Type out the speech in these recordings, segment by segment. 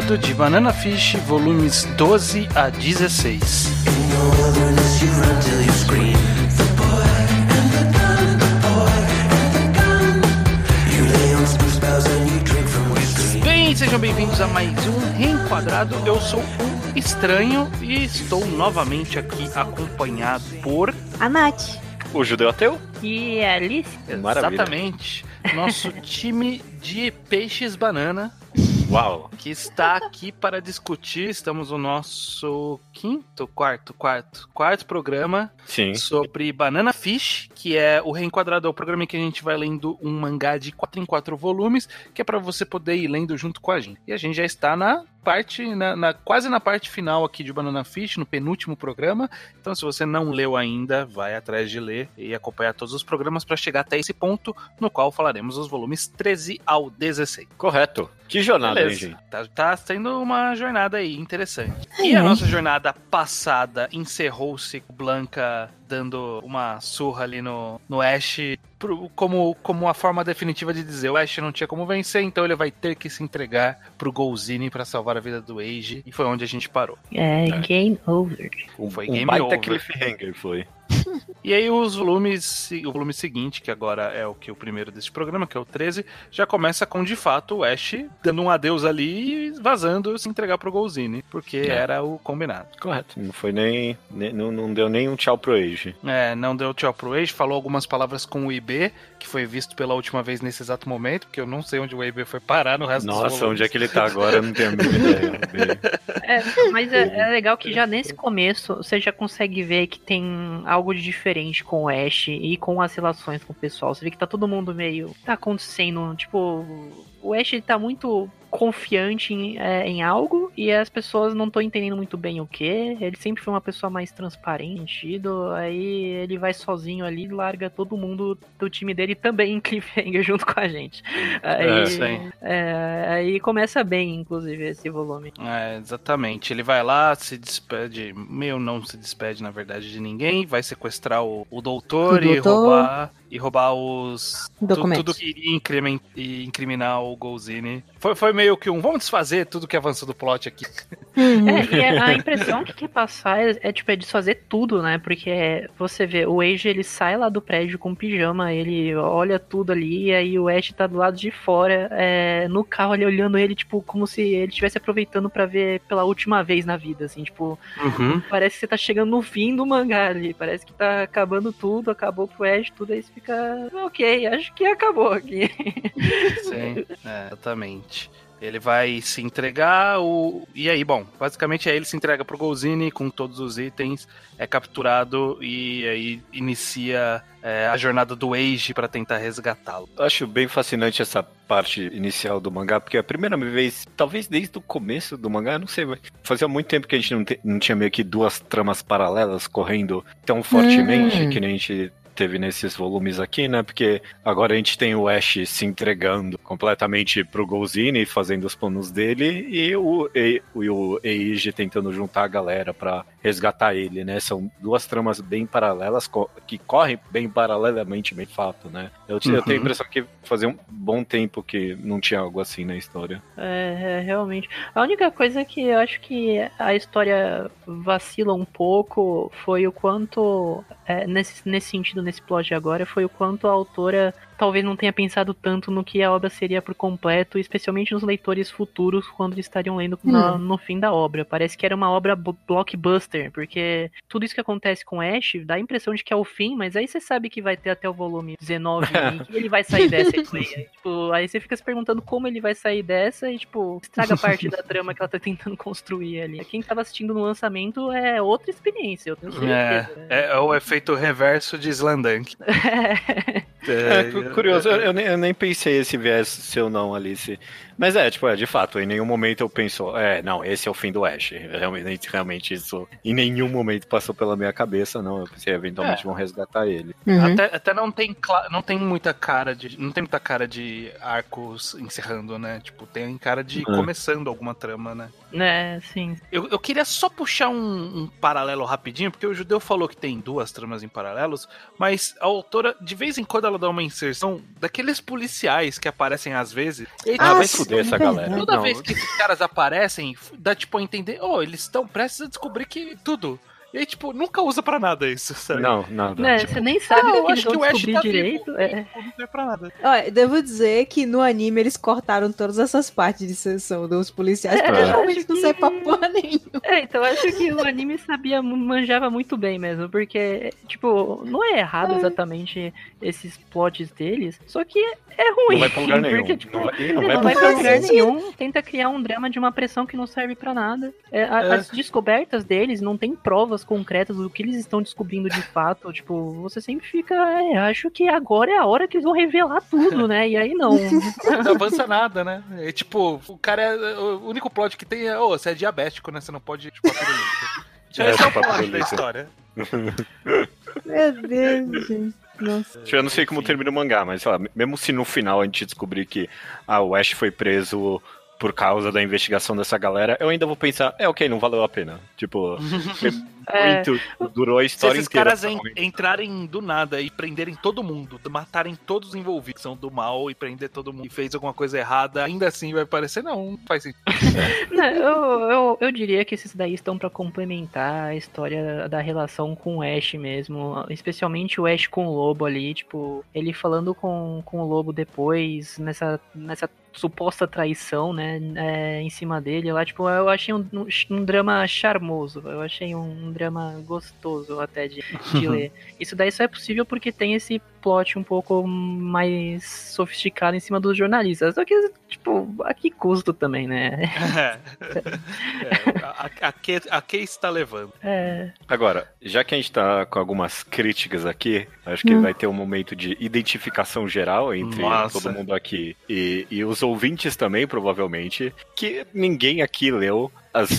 De Banana Fish, volumes 12 a 16. Bem, sejam bem-vindos a mais um Reenquadrado. Eu sou o Estranho e estou novamente aqui acompanhado por A Nath. O judeu ateu? E a Alice? Maravilha. exatamente nosso time de peixes banana Uau! que está aqui para discutir. Estamos no nosso quinto, quarto, quarto, quarto programa Sim. sobre Banana Fish, que é o Reenquadrado, é o programa em que a gente vai lendo um mangá de 4 em 4 volumes, que é para você poder ir lendo junto com a gente. E a gente já está na parte, na, na- quase na parte final aqui de Banana Fish, no penúltimo programa. Então, se você não leu ainda, vai atrás de ler e acompanhar todos os programas para chegar até esse ponto, no qual falaremos os volumes 13 ao 16. Correto. Que jornada, hein, gente? Tá, tá sendo uma jornada aí interessante. E Ai, a nossa jornada passada encerrou-se com Blanca dando uma surra ali no, no Ash, pro- como, como a forma definitiva de dizer: o Ash não tinha como vencer, então ele vai ter que se entregar pro Golzini pra salvar a vida do Age. E foi onde a gente parou. É, game over. Foi um game baita over. cliffhanger foi. E aí os volumes, o volume seguinte, que agora é o que o primeiro deste programa, que é o 13, já começa com de fato o Ash dando um adeus ali e vazando se entregar pro Golzini, porque É. era o combinado. Correto. Não foi nem. nem- não, não deu nem um tchau pro Age. É, não deu tchau pro Age, falou algumas palavras com o IB, que foi visto pela última vez nesse exato momento, porque eu não sei onde o IB foi parar no resto dos Nossa, volumes. onde é que ele tá agora? Eu não tenho a mínima ideia. É, mas é, é legal que já nesse começo você já consegue ver que tem algo de diferente com o Ash e com as relações com o pessoal. Você vê que tá todo mundo meio. Tá acontecendo. Tipo, o Ash ele tá muito confiante em, é, em algo e as pessoas não estão entendendo muito bem o que. Ele sempre foi uma pessoa mais transparente. do- Aí ele vai sozinho ali e larga todo mundo do time dele também em cliffhanger junto com a gente. Aí, É, sim. é, aí começa bem, inclusive, esse volume. É, exatamente. Ele vai lá, se despede, meio não se despede, na verdade, de ninguém, vai sequestrar o, o doutor, O e doutor. roubar e roubar os tu- Documentos. tudo que iria incrimin- e incriminar o Golzini. Foi, foi meio que um vamos desfazer tudo que avançou do plot aqui. É, e a a impressão que quer passar é, é, tipo, é desfazer tudo, né? Porque você vê, o Age ele sai lá do prédio com pijama, ele olha tudo ali, e aí o Ash tá do lado de fora, é, no carro ali olhando ele, tipo, como se ele estivesse aproveitando pra ver pela última vez na vida, assim, tipo, parece que você tá chegando no fim do mangá ali, parece que tá acabando tudo, acabou pro Ash, tudo aí você fica, ok, acho que acabou aqui. Sim, é, exatamente. Ele vai se entregar, o... e aí, bom, basicamente é ele se entrega pro Golzini com todos os itens, é capturado e aí inicia é, a jornada do Age pra tentar resgatá-lo. Acho bem fascinante essa parte inicial do mangá, porque é a primeira vez, talvez desde o começo do mangá, não sei, mas fazia muito tempo que a gente não, te- não tinha meio que duas tramas paralelas correndo tão fortemente Hum. que nem a gente teve nesses volumes aqui, né? Porque agora a gente tem o Ash se entregando completamente pro Golzini, fazendo os planos dele, e o, e, o Eiji tentando juntar a galera pra resgatar ele, né? São duas tramas bem paralelas, co- que correm bem paralelamente, bem fato, né? Eu, te- eu tenho a Uhum. impressão que fazia um bom tempo que não tinha algo assim na história. É, é, realmente. A única coisa que eu acho que a história vacila um pouco foi o quanto, é, nesse, nesse sentido, nesse plot agora, foi o quanto a autora talvez não tenha pensado tanto no que a obra seria por completo, especialmente nos leitores futuros quando eles estariam lendo na- no fim da obra. Parece que era uma obra blockbuster, porque tudo isso que acontece com Ash dá a impressão de que é o fim, mas aí você sabe que vai ter até o volume 19 e ele vai sair dessa e aí, tipo, aí você fica se perguntando como ele vai sair dessa e, tipo, estraga parte da trama que ela tá tentando construir ali. Quem tava assistindo no lançamento é outra experiência, eu tenho É, certeza. é, é o efeito reverso de Slandunk. É, cu- curioso, eu, eu nem, eu nem pensei esse viés seu não, Alice. Mas é, tipo, é, de fato, em nenhum momento eu penso, é, não, esse é o fim do Ash. Realmente, realmente isso em nenhum momento passou pela minha cabeça, não. Eu pensei, eventualmente É. vão resgatar ele. Uhum. Até, até não tem não tem muita cara de não tem muita cara de arcos encerrando, né? Tipo, tem cara de Uhum. começando alguma trama, né? É, sim. Eu, eu queria só puxar um, um paralelo rapidinho, porque o judeu falou que tem duas tramas em paralelos, mas a autora, de vez em quando, ela dá uma inserção daqueles policiais que aparecem às vezes. E, Ah, vai fuder essa é galera. Toda Não, vez que esses caras aparecem, dá tipo a entender, oh, eles estão prestes a descobrir que tudo. E aí, tipo, nunca usa pra nada isso, sabe? Não, nada. Né, Tipo, você nem sabe Ah, do eu que acho que o Ash descobrir tá direito. vivo. É. Não serve pra nada. Olha, devo dizer que no anime eles cortaram todas essas partes de sessão dos policiais, É, porque realmente acho não que- serve pra porra nenhuma. É, então eu acho que o anime sabia, manjava muito bem mesmo, porque, tipo, não é errado exatamente esses plots deles, só que é ruim. não vai pra lugar nenhum. Porque, tipo, Não vai, não, não vai pra lugar nenhum, tenta criar um drama de uma pressão que não serve pra nada. É, É. As descobertas deles não tem provas concretas do que eles estão descobrindo de fato. Tipo, você sempre fica, é, acho que agora é a hora que eles vão revelar tudo, né? E aí não. Não avança nada, né? É tipo, o cara é. O único plot que tem é, ô, você é diabético, né? Você não pode chupar pirulito. É, Esse é o plot da história. Meu Deus, gente. Nossa. Tipo, Eu não sei como termina o mangá, mas sei lá, mesmo se no final a gente descobrir que ah, o Ash foi preso por causa da investigação dessa galera, eu ainda vou pensar, é ok, não valeu a pena. Tipo, É. muito. Durou a Se história esses inteira. caras en- entrarem do nada e prenderem todo mundo, matarem todos os envolvidos que são do mal e prender todo mundo que fez alguma coisa errada, ainda assim vai parecer, não, não faz sentido. Não, eu, eu, eu diria que esses daí estão pra complementar a história da relação com o Ash mesmo. Especialmente o Ash com o Lobo ali, tipo, ele falando com, com o Lobo depois, nessa, nessa suposta traição, né, é, em cima dele lá, tipo, eu achei um, um, um drama charmoso, eu achei um, um drama gostoso até de, de ler. Isso daí só é possível porque tem esse plot um pouco mais sofisticado em cima dos jornalistas. Só que, tipo, a que custo também, né? É, a, a, que, a que está levando? É. Agora, já que a gente tá com algumas críticas aqui, acho que Hum. vai ter um momento de identificação geral entre Nossa. todo mundo aqui e, e os ouvintes também, provavelmente, que ninguém aqui leu as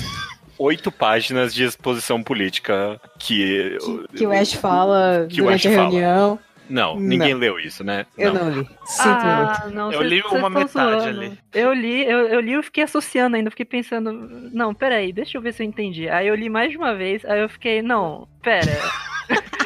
oito páginas de exposição política que. Que o Ash fala que o durante Ash a fala. reunião. Não, ninguém leu isso, né? Eu não, li. Sinto muito. Ah, não, Eu cês- li cês uma metade zoando. ali. Eu li, eu, eu li e fiquei associando ainda, fiquei pensando, não, peraí, deixa eu ver se eu entendi. Aí eu li mais de uma vez, aí eu fiquei, não, pera.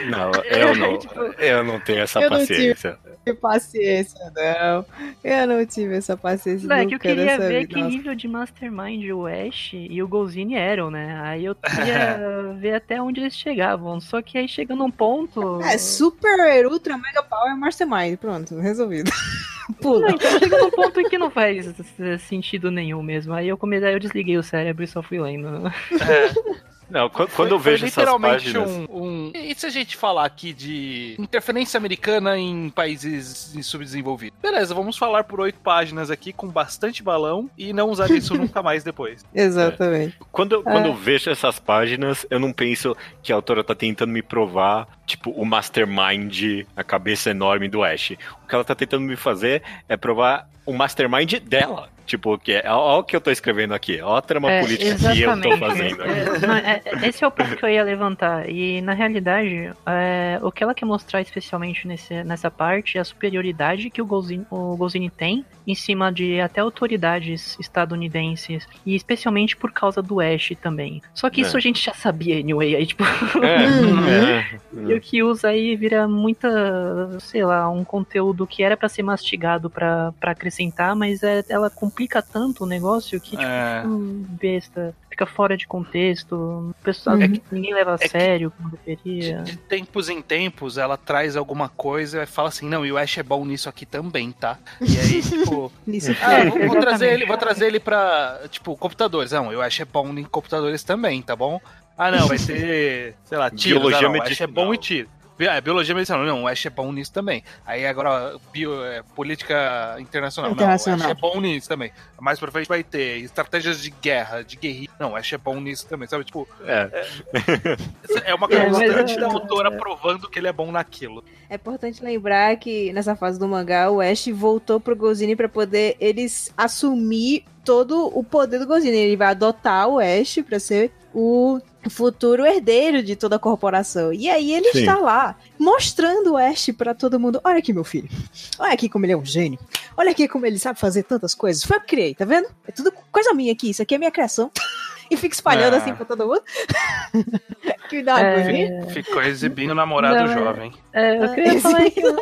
Não, eu não, Tipo, eu não tenho essa eu não paciência. tive paciência, não. Eu não tive essa paciência Não, é que eu queria ver vida. que nível de Mastermind o Ash e o Golzini eram, né? Aí eu queria ver até onde eles chegavam. Só que aí chega num ponto. É, super, ultra, mega power, mastermind. Pronto, resolvido. Pula. Não, então chega num ponto em que não faz sentido nenhum mesmo. Aí eu comecei, aí eu desliguei o cérebro e só fui lendo. É, Não, quando, quando eu foi vejo essas literalmente páginas. um, um- E se a gente falar aqui de interferência americana em países subdesenvolvidos? Beleza, vamos falar por oito páginas aqui com bastante balão e não usar isso nunca mais depois. Exatamente. Quando, eu- quando É. eu vejo essas páginas, eu não penso que a autora tá tentando me provar, tipo, o mastermind, a cabeça enorme do Ash. O que ela tá tentando me fazer é provar o mastermind dela. Tipo, que é, ó, o que eu tô escrevendo aqui, ó a trama É, política que eu tô exatamente. fazendo aqui. É, não, é- é- esse é o ponto que eu ia levantar. E na realidade, é, o que ela quer mostrar especialmente nesse, nessa parte é a superioridade que o Golzini, o Golzini tem em cima de até autoridades estadunidenses. E especialmente por causa do Ash também. Só que É. isso a gente já sabia anyway. Aí, tipo, É, Uhum. é. e o que usa aí vira muita, sei lá, um conteúdo que era pra ser mastigado pra pra acrescentar, mas é, ela complica tanto o negócio que, tipo, É. hum, besta, fica fora de contexto, o pessoal, Uhum. é que ninguém leva a É que- sério como De, deveria. de tempos em tempos, ela traz alguma coisa e fala assim: não, e o Ash é bom nisso aqui também, tá? E aí, tipo. Nisso. Ah, vou, vou trazer ele, vou trazer ele pra, tipo, computadores. Não, eu acho é bom em computadores também, tá bom? Ah, não, vai ter, sei lá, tiros. Biologia ah, não, Ash é medicinal. bom em tiro. É, biologia medicinal. Não, o Ash é bom nisso também. Aí agora, bio, é, política internacional. Não, o Internacional. Ash é bom nisso também. Mais pra frente vai ter estratégias de guerra, de guerrilha. Não, o Ash é bom nisso também, sabe? Tipo, É. é uma coisa É, mas constante é- da autora provando que ele é bom naquilo. É importante lembrar que nessa fase do mangá, o Ash voltou pro Gozini pra poder eles assumir todo o poder do Gozini. Ele vai adotar o Ash pra ser o futuro herdeiro de toda a corporação. E aí ele Sim. está lá, mostrando o Ash pra todo mundo. Olha aqui, meu filho. Olha aqui como ele é um gênio. Olha aqui como ele sabe fazer tantas coisas. Foi eu que criei, tá vendo? É tudo coisa minha aqui. Isso aqui é minha criação. e fica espalhando Ah. assim pra todo mundo. que dá É. Ficou exibindo o namorado Não, é- jovem. É, eu queria falar é que eu,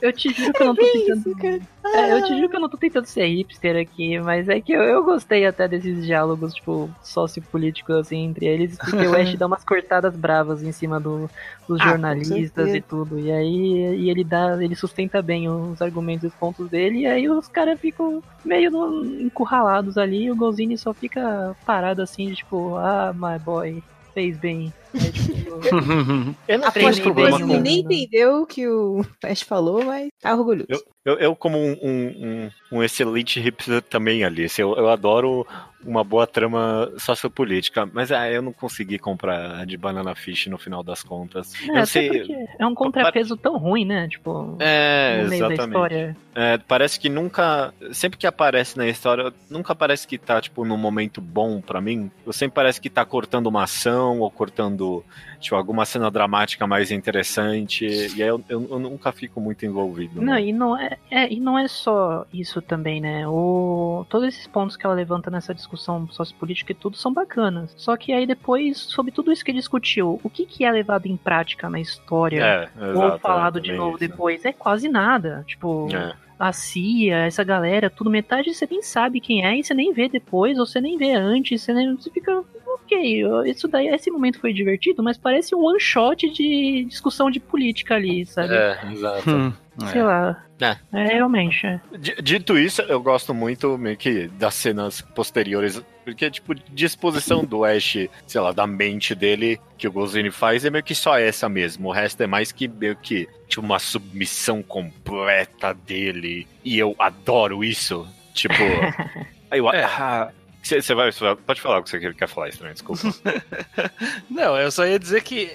eu te juro que eu não tô tentando. Isso, cara. É, eu te juro que eu não tô tentando ser hipster aqui, mas é que eu, eu gostei até desses diálogos, tipo, sociopolíticos, assim, entre eles, porque o Ash dá umas cortadas bravas em cima do- dos Ah, jornalistas certeza. e tudo. E aí e ele dá, ele sustenta bem os argumentos e os pontos dele, e aí os caras ficam meio no- encurralados ali, e o Golzini só fica parado assim, tipo, ah, my boy, fez bem. Tipo, Eu não tenho treinei que o problema com. nem entendeu o que o Ash falou, mas tá orgulhoso. Eu, eu, eu como um, um, um- um excelente hipster também, Alice, eu, eu adoro uma boa trama sociopolítica, mas ah, eu não consegui comprar a de Banana Fish no final das contas. É, eu sei. é um contrapeso tão ruim, né? Tipo, É, no meio da exatamente. história. É, parece que nunca. Sempre que aparece na história, nunca parece que tá, tipo, num momento bom pra mim. Eu sempre parece que tá cortando uma ação ou cortando, tipo, alguma cena dramática mais interessante. E aí eu, eu- eu nunca fico muito envolvido. Não, né? e não é, é, e não é só isso também, né? O, todos esses pontos que ela levanta nessa discussão sociopolítica e tudo são bacanas. Só que aí depois, sobre tudo isso que discutiu, o que, que é levado em prática na história? É, ou falado é de novo isso. depois? É quase nada. Tipo, É. a CIA, essa galera, tudo, metade você nem sabe quem é e você nem vê depois, ou você nem vê antes, você, nem, você fica. Ok, isso daí, esse momento foi divertido, mas parece um one shot de discussão de política ali, sabe? É, exato. Hum, Sei é. lá. É. É, realmente. é. Dito isso, eu gosto muito meio que das cenas posteriores, porque, tipo, disposição do Ash, sei lá, da mente dele, que o Golzini faz, é meio que só essa mesmo. O resto é mais que meio que, tipo, uma submissão completa dele. E eu adoro isso. Tipo. aí eu, É. ah, você vai, vai- Pode falar o que você quer falar, estranho, desculpa. Não, eu só ia dizer que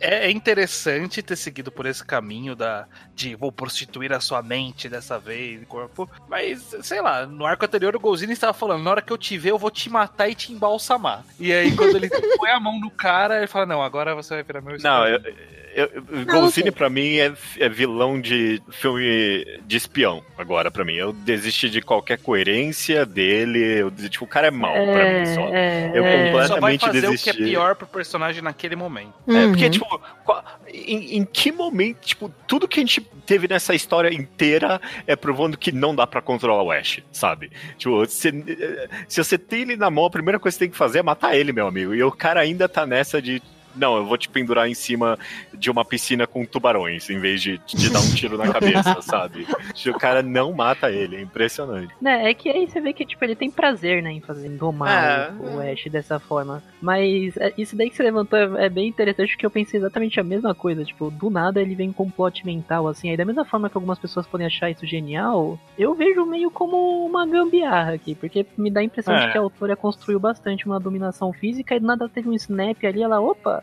é é interessante ter seguido por esse caminho da de vou prostituir a sua mente dessa vez, corpo. Mas, sei lá, no arco anterior o Golzini estava falando, na hora que eu te ver, eu vou te matar e te embalsamar. E aí, quando ele põe a mão no cara, ele fala, não, agora você vai virar meu Não, escravo." eu, eu, ok. pra mim é, é vilão de filme de espião agora pra mim. Eu desisti de qualquer coerência dele. Eu, desisti- tipo, o cara é mau pra mim só. é, Eu é. completo- Só vai completamente fazer o que é pior pro personagem naquele momento. É, porque, Uhum. tipo, qual- em, em que momento, tipo, tudo que a gente teve nessa história inteira é provando que não dá pra controlar o Ash, sabe? Tipo, se, se você tem ele na mão, a primeira coisa que você tem que fazer é matar ele, meu amigo. E o cara ainda tá nessa de. Não, eu vou te pendurar em cima de uma piscina com tubarões, em vez de, de dar um tiro na cabeça, sabe? O cara não mata ele, é impressionante. Né, é que aí você vê que tipo, ele tem prazer né, em fazer em domar É. o, o Ash dessa forma. Mas é, isso daí que você levantou é, é bem interessante porque eu pensei exatamente a mesma coisa. Tipo, do nada ele vem com um plot mental, assim. Aí da mesma forma que algumas pessoas podem achar isso genial, eu vejo meio como uma gambiarra aqui. Porque me dá a impressão É. de que a autora construiu bastante uma dominação física e do nada teve um snap ali, ela, opa,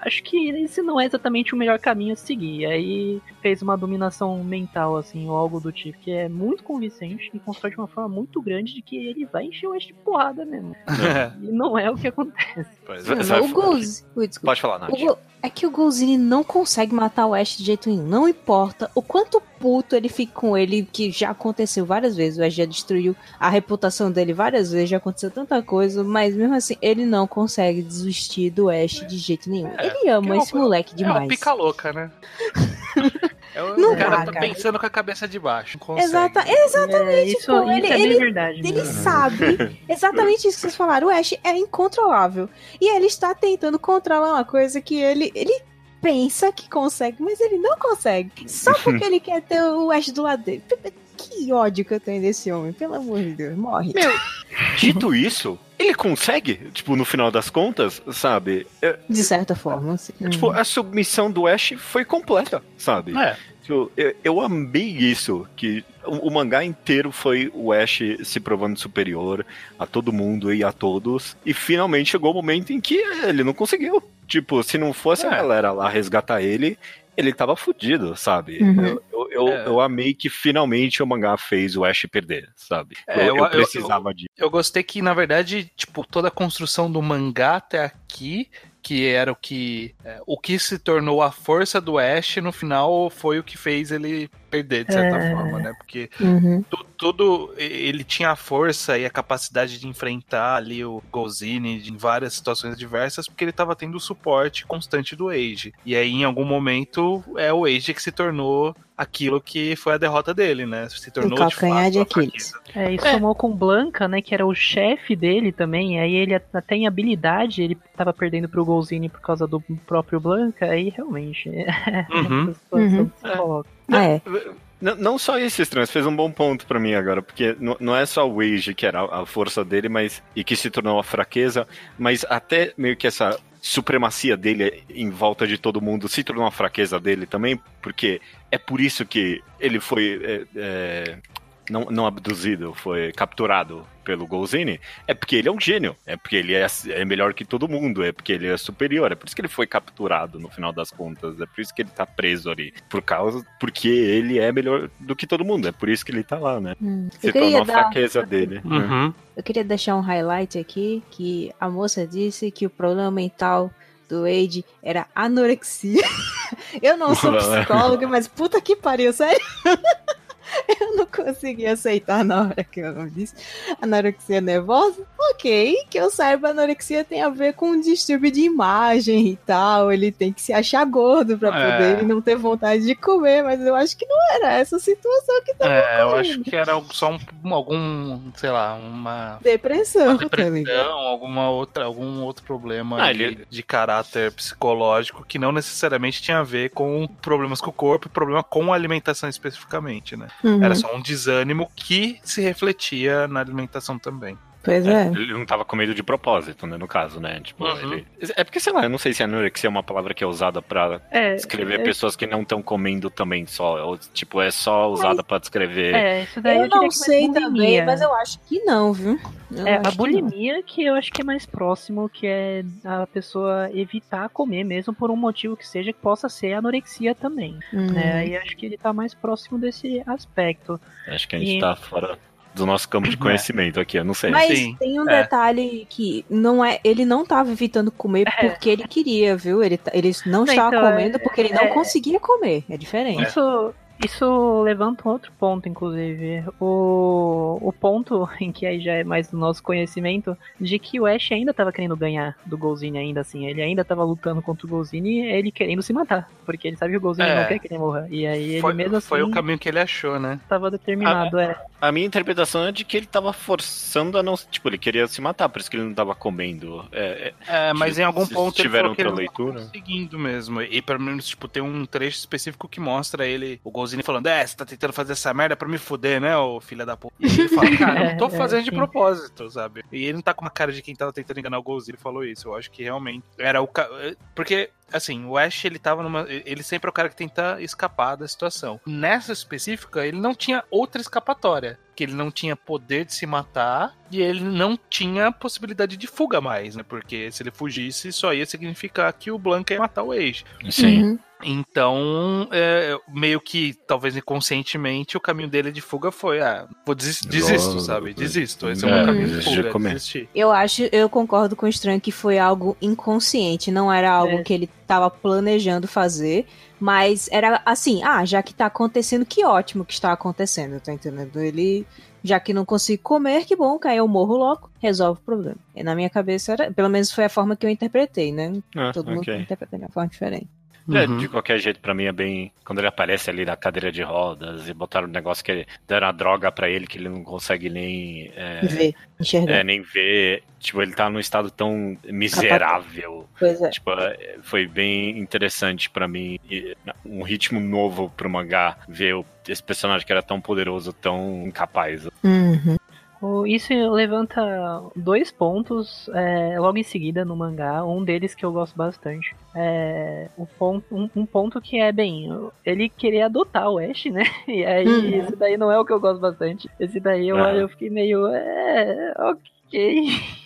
acho que esse não é exatamente o melhor caminho a seguir. Aí fez uma dominação mental, assim, ou algo do tipo, que é muito convincente e constrói de uma forma muito grande de que ele vai encher o Ash de porrada mesmo. E não é o que acontece. Não, o Golzini. Ui, desculpa. Pode falar, Nath. O Go- É que o Golzini não consegue matar o Ash de jeito nenhum. Não importa o quanto puto ele fica com ele, que já aconteceu várias vezes. O Ash já destruiu a reputação dele várias vezes, já aconteceu tanta coisa, mas mesmo assim, ele não consegue desistir do Ash de jeito nenhum. É, ele ama é esse moleque É demais. o pica louca, né? É o Não cara dá, tá cara. pensando com a cabeça de baixo. Exata, É, exatamente. isso, pô, isso ele, é ele- verdade. ele né? sabe exatamente isso que vocês falaram. O Ash é incontrolável. E ele está tentando controlar uma coisa que ele, ele pensa que consegue, mas ele não consegue. Só porque ele quer ter o Ash do lado dele. Que ódio que eu tenho desse homem, pelo amor de Deus, morre. Dito isso, ele consegue, tipo, no final das contas, sabe? É, De certa forma, assim. Tipo, a submissão do Ash foi completa, sabe? É. Tipo, eu, eu amei isso, que o, o mangá inteiro foi o Ash se provando superior a todo mundo e a todos, e finalmente chegou o momento em que ele não conseguiu. Tipo, se não fosse a É. galera lá resgatar ele, ele tava fudido, sabe? Uhum. Eu, eu, eu, É. eu amei que finalmente o mangá fez o Ash perder, sabe? É, eu, eu- eu precisava disso. Eu gostei que, na verdade, tipo, toda a construção do mangá até aqui, que era o que. é, o que se tornou a força do Ash, no final foi o que fez ele perder, de certa É. forma, né? Porque Uhum. tu- tudo ele tinha a força e a capacidade de enfrentar ali o Golzini em várias situações diversas, porque ele estava tendo o suporte constante do Age. E aí, em algum momento, é o Age que se tornou aquilo que foi a derrota dele, né? Se tornou O calcanhar de a Aquiles. É, e somou com Blanca, né, que era o chefe dele também, aí ele até em habilidade, ele tava perdendo pro Golzini por causa do próprio Blanca, aí realmente é Uhum. Uhum. se coloca. Ah, é. Não, não só esse estranho, você fez um bom ponto pra mim agora, porque não, não é só o Age que era a força dele, mas e que se tornou a fraqueza, mas até meio que essa supremacia dele em volta de todo mundo se tornou uma fraqueza dele também, porque é por isso que ele foi é, é, não, não abduzido, foi capturado pelo Golzini, é porque ele é um gênio, é porque ele é, é melhor que todo mundo, é porque ele é superior, é por isso que ele foi capturado no final das contas, é por isso que ele tá preso ali, por causa, porque ele é melhor do que todo mundo, é por isso que ele tá lá, né? Hum. Se tornou a dar, fraqueza dele. né? Uhum. eu queria deixar um highlight aqui, que a moça disse que o problema mental do Wade era anorexia. Eu não sou psicóloga, mas puta que pariu, sério. Eu não consegui aceitar na hora que eu disse anorexia nervosa. Ok, que eu saiba, anorexia tem a ver com um distúrbio de imagem e tal. Ele tem que se achar gordo pra É. poder ele não ter vontade de comer, mas eu acho que não era essa situação que tava É, eu ocorrendo. acho que era só um, algum, sei lá, uma Depressão, tá ligado? depressão, alguma outra, algum outro problema Ah, ali ele- de caráter psicológico que não necessariamente tinha a ver com problemas com o corpo e problema com a alimentação especificamente, né? Uhum. Era só um desânimo que se refletia na alimentação também. Pois É, é. Ele não tava com medo de propósito, né, no caso, né? Tipo, Uhum. ele... É porque, sei lá, eu não sei se anorexia é uma palavra que é usada pra É, descrever é, pessoas que não estão comendo também só. Ou, tipo, é só usada pra descrever. é, isso daí eu, Eu não que é sei bulimia. também, mas eu acho que não, viu? Eu É, a que bulimia que eu acho que é mais próximo, que é a pessoa evitar comer mesmo por um motivo que seja, que possa ser anorexia também. não. Hum. né? Aí acho que ele tá mais próximo desse aspecto. Acho que a gente E- tá fora do nosso campo de conhecimento aqui, eu não sei. Mas Sim, tem um é. detalhe que não é, ele não tava evitando comer porque ele queria, viu? Ele, ele não estava então, comendo porque ele não é- conseguia comer. É diferente. Isso, isso levanta um outro ponto, inclusive. O, o ponto em que aí já é mais do nosso conhecimento de que o Ash ainda tava querendo ganhar do Golzini, ainda assim. Ele ainda tava lutando contra o Golzini, ele querendo se matar. Porque ele sabe que o Golzini É. não quer que ele morra. E aí ele Foi, mesmo assim foi o caminho que ele achou, né? tava determinado. é. A minha interpretação é de que ele tava forçando a não. Tipo, ele queria se matar, por isso que ele não tava comendo. É, é, É, mas em algum ponto ele tiver falou que ele outra tava leitura. conseguindo mesmo. E pelo menos, tipo, tem um trecho específico que mostra ele, o Golzini falando, é, você tá tentando fazer essa merda pra me fuder, né, ô filha da puta. E ele fala, cara, eu não tô É, fazendo de propósito, sabe? E ele não tá com uma cara de quem tava tentando enganar o Golzini, falou isso. Eu acho que realmente era o... ca- Porque... Assim, o Ash, ele tava numa. Ele sempre é o cara que tenta escapar da situação. Nessa específica, ele não tinha outra escapatória. Que ele não tinha poder de se matar e ele não tinha possibilidade de fuga mais, né? Porque se ele fugisse, só ia significar que o Blanca ia matar o Age. sim. Uhum. Então, é, meio que, talvez inconscientemente, o caminho dele de fuga foi: ah, vou desis- desisto, Logo, sabe? Desisto. Esse é o é, meu caminho de desistir fuga, de comer. desistir. Eu acho, eu concordo com o estranho que foi algo inconsciente, não era algo É. que ele tava planejando fazer, mas era assim, ah, já que tá acontecendo, que ótimo que está acontecendo, tá entendendo? Ele, já que não consigo comer, que bom, que aí eu morro logo, resolve o problema. E na minha cabeça era, pelo menos foi a forma que eu interpretei, né? Ah, Todo mundo ok. interpreta de uma forma diferente. É, Uhum. de qualquer jeito, pra mim é bem. Quando ele aparece ali na cadeira de rodas e botaram um negócio que deram a droga pra ele que ele não consegue nem. É, Ver, enxergar. é, nem ver. Tipo, ele tá num estado tão miserável. Pois é. Tipo, é, foi bem interessante pra mim. e Um ritmo novo pro mangá. Ver esse personagem que era tão poderoso, tão incapaz. Uhum. Isso levanta dois pontos é, logo em seguida no mangá. Um deles que eu gosto bastante. É, o ponto, um, um ponto que é bem. Ele querer adotar o Ash, né? E aí, Uhum. esse daí não é o que eu gosto bastante. Esse daí eu, Ah. eu fiquei meio. É, ok.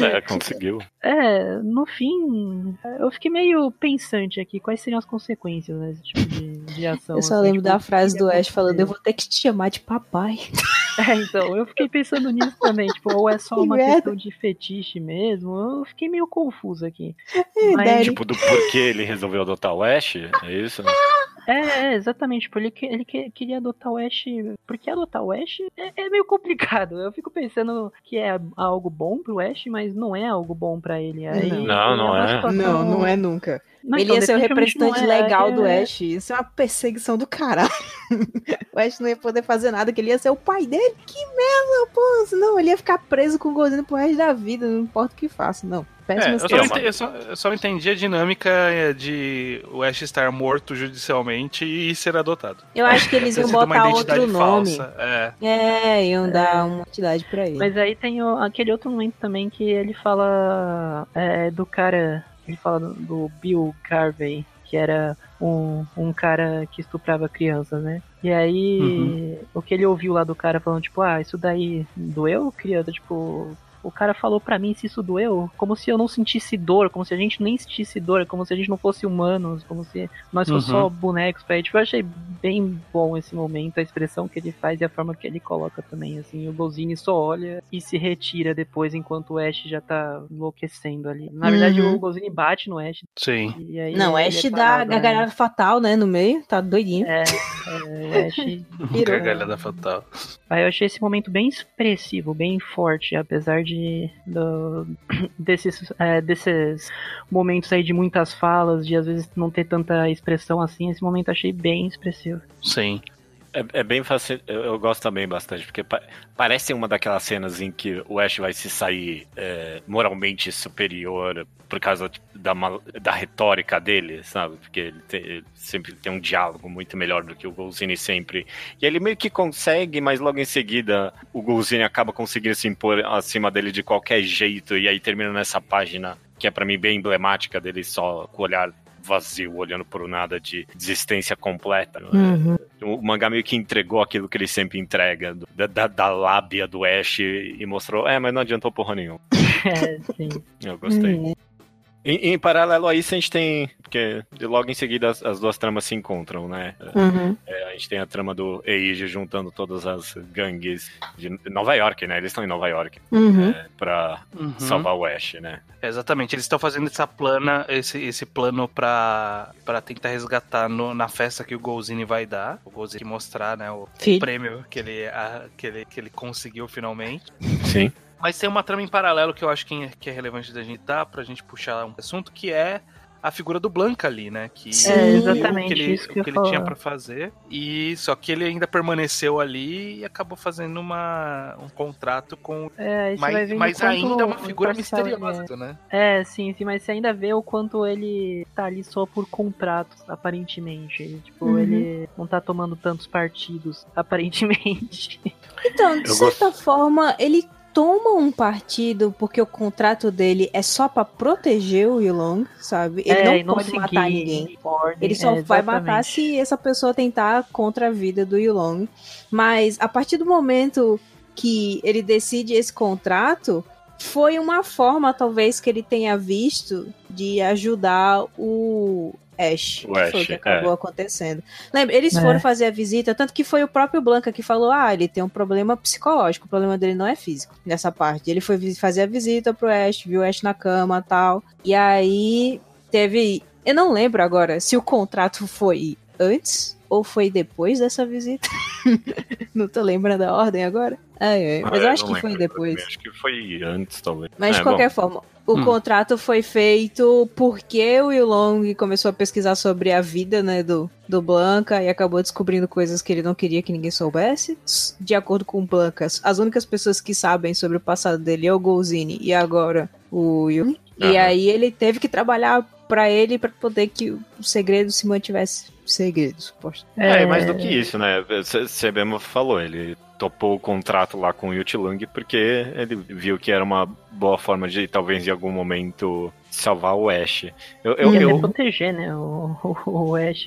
É, conseguiu. É, no fim, eu fiquei meio pensante aqui. Quais seriam as consequências desse tipo de, de ação? Eu só assim, lembro tipo, da frase do Ash falando, eu vou ter que te chamar de papai. É, então, eu fiquei pensando nisso também, tipo, ou é só Que uma merda. questão de fetiche mesmo, eu fiquei meio confuso aqui. É, Mas-. Tipo, do porquê ele resolveu adotar o Ash? É isso? É, é, exatamente. Tipo, ele, que- ele que- queria adotar o Ash. Porque adotar o Ash é, é meio complicado. Eu fico pensando que é algo bom pro Ash, mas não é algo bom pra ele. Aí, Não, não uma é. situação- Não, não é nunca. Não, ele então, ia ser o não representante é, legal é- do Ash. Isso é uma perseguição do caralho. o Ash não ia poder fazer nada, que ele ia ser o pai dele. Que merda, pô. Não, ele ia ficar preso com o Golzinho pro resto da vida, não importa o que faça, não. É, Péssima eu, só eu, só, eu só entendi a dinâmica é, de o Ash estar morto judicialmente e ser adotado. Eu acho que eles iam botar outro nome. falsa. É. É, iam dar uma entidade pra ele. Mas aí tem o- aquele outro momento também que ele fala é, do cara. Ele fala do, do Bill Carvey, que era um, um cara que estuprava crianças, né? E aí, Uhum. o que ele ouviu lá do cara falando, tipo, ah, isso daí doeu, criança? Tipo, o cara falou pra mim se isso doeu, como se eu não sentisse dor, como se a gente nem sentisse dor, como se a gente não fosse humanos, como se nós fossemos Uhum. só bonecos pra ele. Tipo, eu achei bem bom esse momento, a expressão que ele faz e a forma que ele coloca também, assim. O Golzini só olha e se retira depois, enquanto o Ash já tá enlouquecendo ali. Na verdade, Uhum. o Golzini bate no Ash. Sim. E aí Não, o Ash é dá né? gargalhada fatal, né, no meio. Tá doidinho. É, é, o Ash Virou. Gargalhada fatal. Aí eu achei esse momento bem expressivo, bem forte, apesar de do- desses, é, desses momentos aí de muitas falas, de às vezes não ter tanta expressão assim, esse momento achei bem expressivo. Sim. É, é bem fácil, eu, eu gosto também bastante, porque pa- parece uma daquelas cenas em que o Ash vai se sair é, moralmente superior por causa da, da retórica dele, sabe? Porque ele, te- ele sempre tem um diálogo muito melhor do que o Golzini sempre. E ele meio que consegue, mas logo em seguida o Golzini acaba conseguindo se impor acima dele de qualquer jeito, e aí termina nessa página que é pra mim bem emblemática dele só com o olhar vazio, olhando por nada de desistência completa. é? Uhum. O mangá meio que entregou aquilo que ele sempre entrega, da, da, da lábia do Ash, e mostrou, é, mas não adiantou porra nenhuma. É, sim. Eu gostei. Uhum. Em, em paralelo a isso, a gente tem. Porque logo em seguida as, as duas tramas se encontram, né? Uhum. É, a gente tem a trama do Eiji juntando todas as gangues de Nova York, né? Eles estão em Nova York Uhum. é, pra Uhum. salvar o Ash, né? Exatamente, eles estão fazendo essa plana, esse, esse plano pra, pra tentar resgatar no- na festa que o Golzini vai dar. O Golzini mostrar, né, o Filho. prêmio que ele, a- que, ele, que ele conseguiu finalmente. Sim. Mas tem uma trama em paralelo que eu acho que é, que é relevante da gente dar, pra gente puxar um assunto, que é a figura do Blanca ali, né? Que Sim. É, exatamente o que ele, isso que o que ele tinha pra fazer. E só que ele ainda permaneceu ali e acabou fazendo uma, um contrato com. É, aí você vai Mas, mas ainda é uma figura misteriosa, né? É, sim, sim, mas você ainda vê o quanto ele tá ali só por contratos, aparentemente. Ele, tipo, Uhum. ele não tá tomando tantos partidos, aparentemente. Então, de Eu certa forma, ele toma um partido porque o contrato dele é só pra proteger o Yulong, sabe? Ele É, e não pode matar ninguém. ordem, Ele só é, vai matar se essa pessoa tentar contra a vida do Yulong. Mas a partir do momento que ele decide esse contrato, foi uma forma, talvez, que ele tenha visto de ajudar o Ash. O que Ash, foi o que acabou é. acontecendo. Lembra, eles É. foram fazer a visita, tanto que foi o próprio Blanca que falou: ah, ele tem um problema psicológico, o problema dele não é físico nessa parte. Ele foi fazer a visita pro Ash, viu o Ash na cama tal. E aí teve. Eu não lembro agora se o contrato foi antes ou foi depois dessa visita. não tô lembrando a ordem agora. Ai, ai, mas eu Ah, acho não que foi depois. Acho que foi antes, talvez. Mas É, de qualquer bom, forma, o Hum. contrato foi feito porque o Yulong começou a pesquisar sobre a vida né, do, do Blanca e acabou descobrindo coisas que ele não queria que ninguém soubesse. De acordo com o Blanca, as únicas pessoas que sabem sobre o passado dele é o Golzini e agora o Yulong. E aí ele teve que trabalhar pra ele pra poder que o segredo se mantivesse segredo, suposto. É, e mais do que isso, né? Você mesmo falou, ele topou o contrato lá com o Yutilung porque ele viu que era uma boa forma de, talvez, em algum momento, salvar o Ash. Eu, eu, e até eu- proteger, né, o, o, o Ash,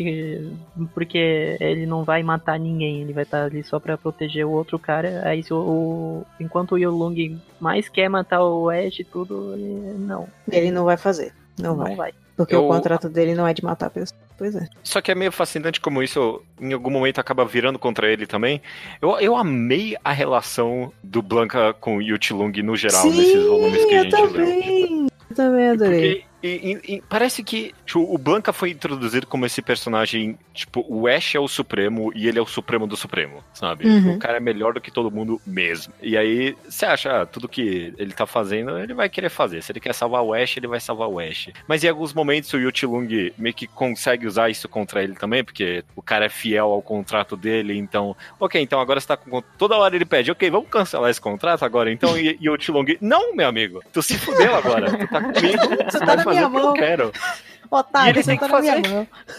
porque ele não vai matar ninguém, ele vai estar ali só pra proteger o outro cara. Aí se o, o- enquanto o Yolung mais quer matar o Ash e tudo, ele não, Ele não vai fazer. Não, não vai. vai. Porque Eu- o contrato dele não é de matar pessoas. Pois é. Só que é meio fascinante como isso, em algum momento, acaba virando contra ele também. Eu, eu amei a relação do Blanca com o Yutilung no geral, nesses volumes que a eu gente leu. também. Eu também adorei. Porque e, e, parece que tipo, o Blanca foi introduzido como esse personagem, tipo, o Ash é o Supremo e ele é o Supremo do Supremo, sabe? Uhum. O cara é melhor do que todo mundo mesmo. E aí, você acha, ah, tudo que ele tá fazendo, ele vai querer fazer. Se ele quer salvar o Ash, ele vai salvar o Ash. Mas em alguns momentos o Yutilung meio que consegue usar isso contra ele também, porque o cara é fiel ao contrato dele, então, ok, então agora você tá com. Toda hora ele pede, ok, vamos cancelar esse contrato agora, então, e, e o Yutilung, não, meu amigo, tu se fudeu agora, tu tá comigo, Você tu tá na fazer minha o que eu mão. quero. Otário, E ele tem tá que fazer.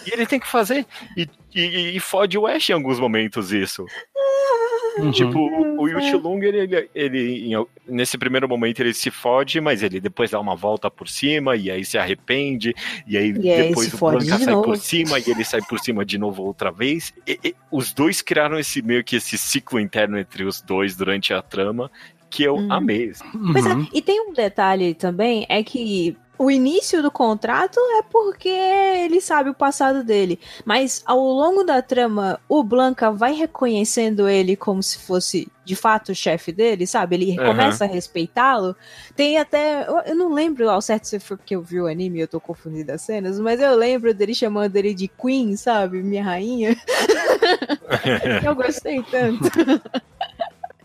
E ele tem que fazer. E, e, e fode o Ash em alguns momentos isso. Uhum. Tipo, o, o Yuchilung, ele, ele, ele, em- nesse primeiro momento ele se fode, mas ele depois dá uma volta por cima e aí se arrepende, e aí E depois o Blanca de sai novo. por cima e ele sai por cima de novo outra vez. E- e os dois criaram esse meio que esse ciclo interno entre os dois durante a trama que eu Uhum. amei. Pois é, Uhum. e tem um detalhe também, é que o início do contrato é porque ele sabe o passado dele. Mas ao longo da trama, o Blanca vai reconhecendo ele como se fosse de fato o chefe dele, sabe? Ele Aham. começa a respeitá-lo. Tem até. Eu, não lembro ao certo se foi porque eu vi o anime, eu tô confundida as cenas, mas eu lembro dele chamando ele de Queen, sabe? Minha rainha. Eu gostei tanto.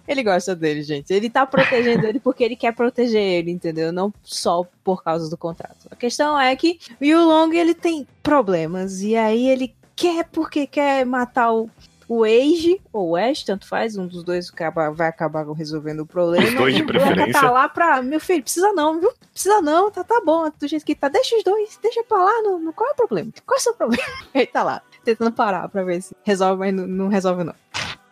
Ele gosta dele, gente. Ele tá protegendo ele porque ele quer proteger ele, entendeu? Não só por causa do contrato. A questão é que o Yulong, ele tem problemas. E aí ele quer porque quer matar o, o Age, ou o Ash, tanto faz. Um dos dois acaba- vai acabar resolvendo o problema. Os dois de preferência. tá lá pra... Meu filho, precisa não, viu? Precisa não, tá, tá bom. Do jeito que tá. Deixa os dois, deixa pra lá. No- qual é o problema? Qual é o seu problema? Ele tá lá, tentando parar pra ver se resolve, mas não, não resolve não.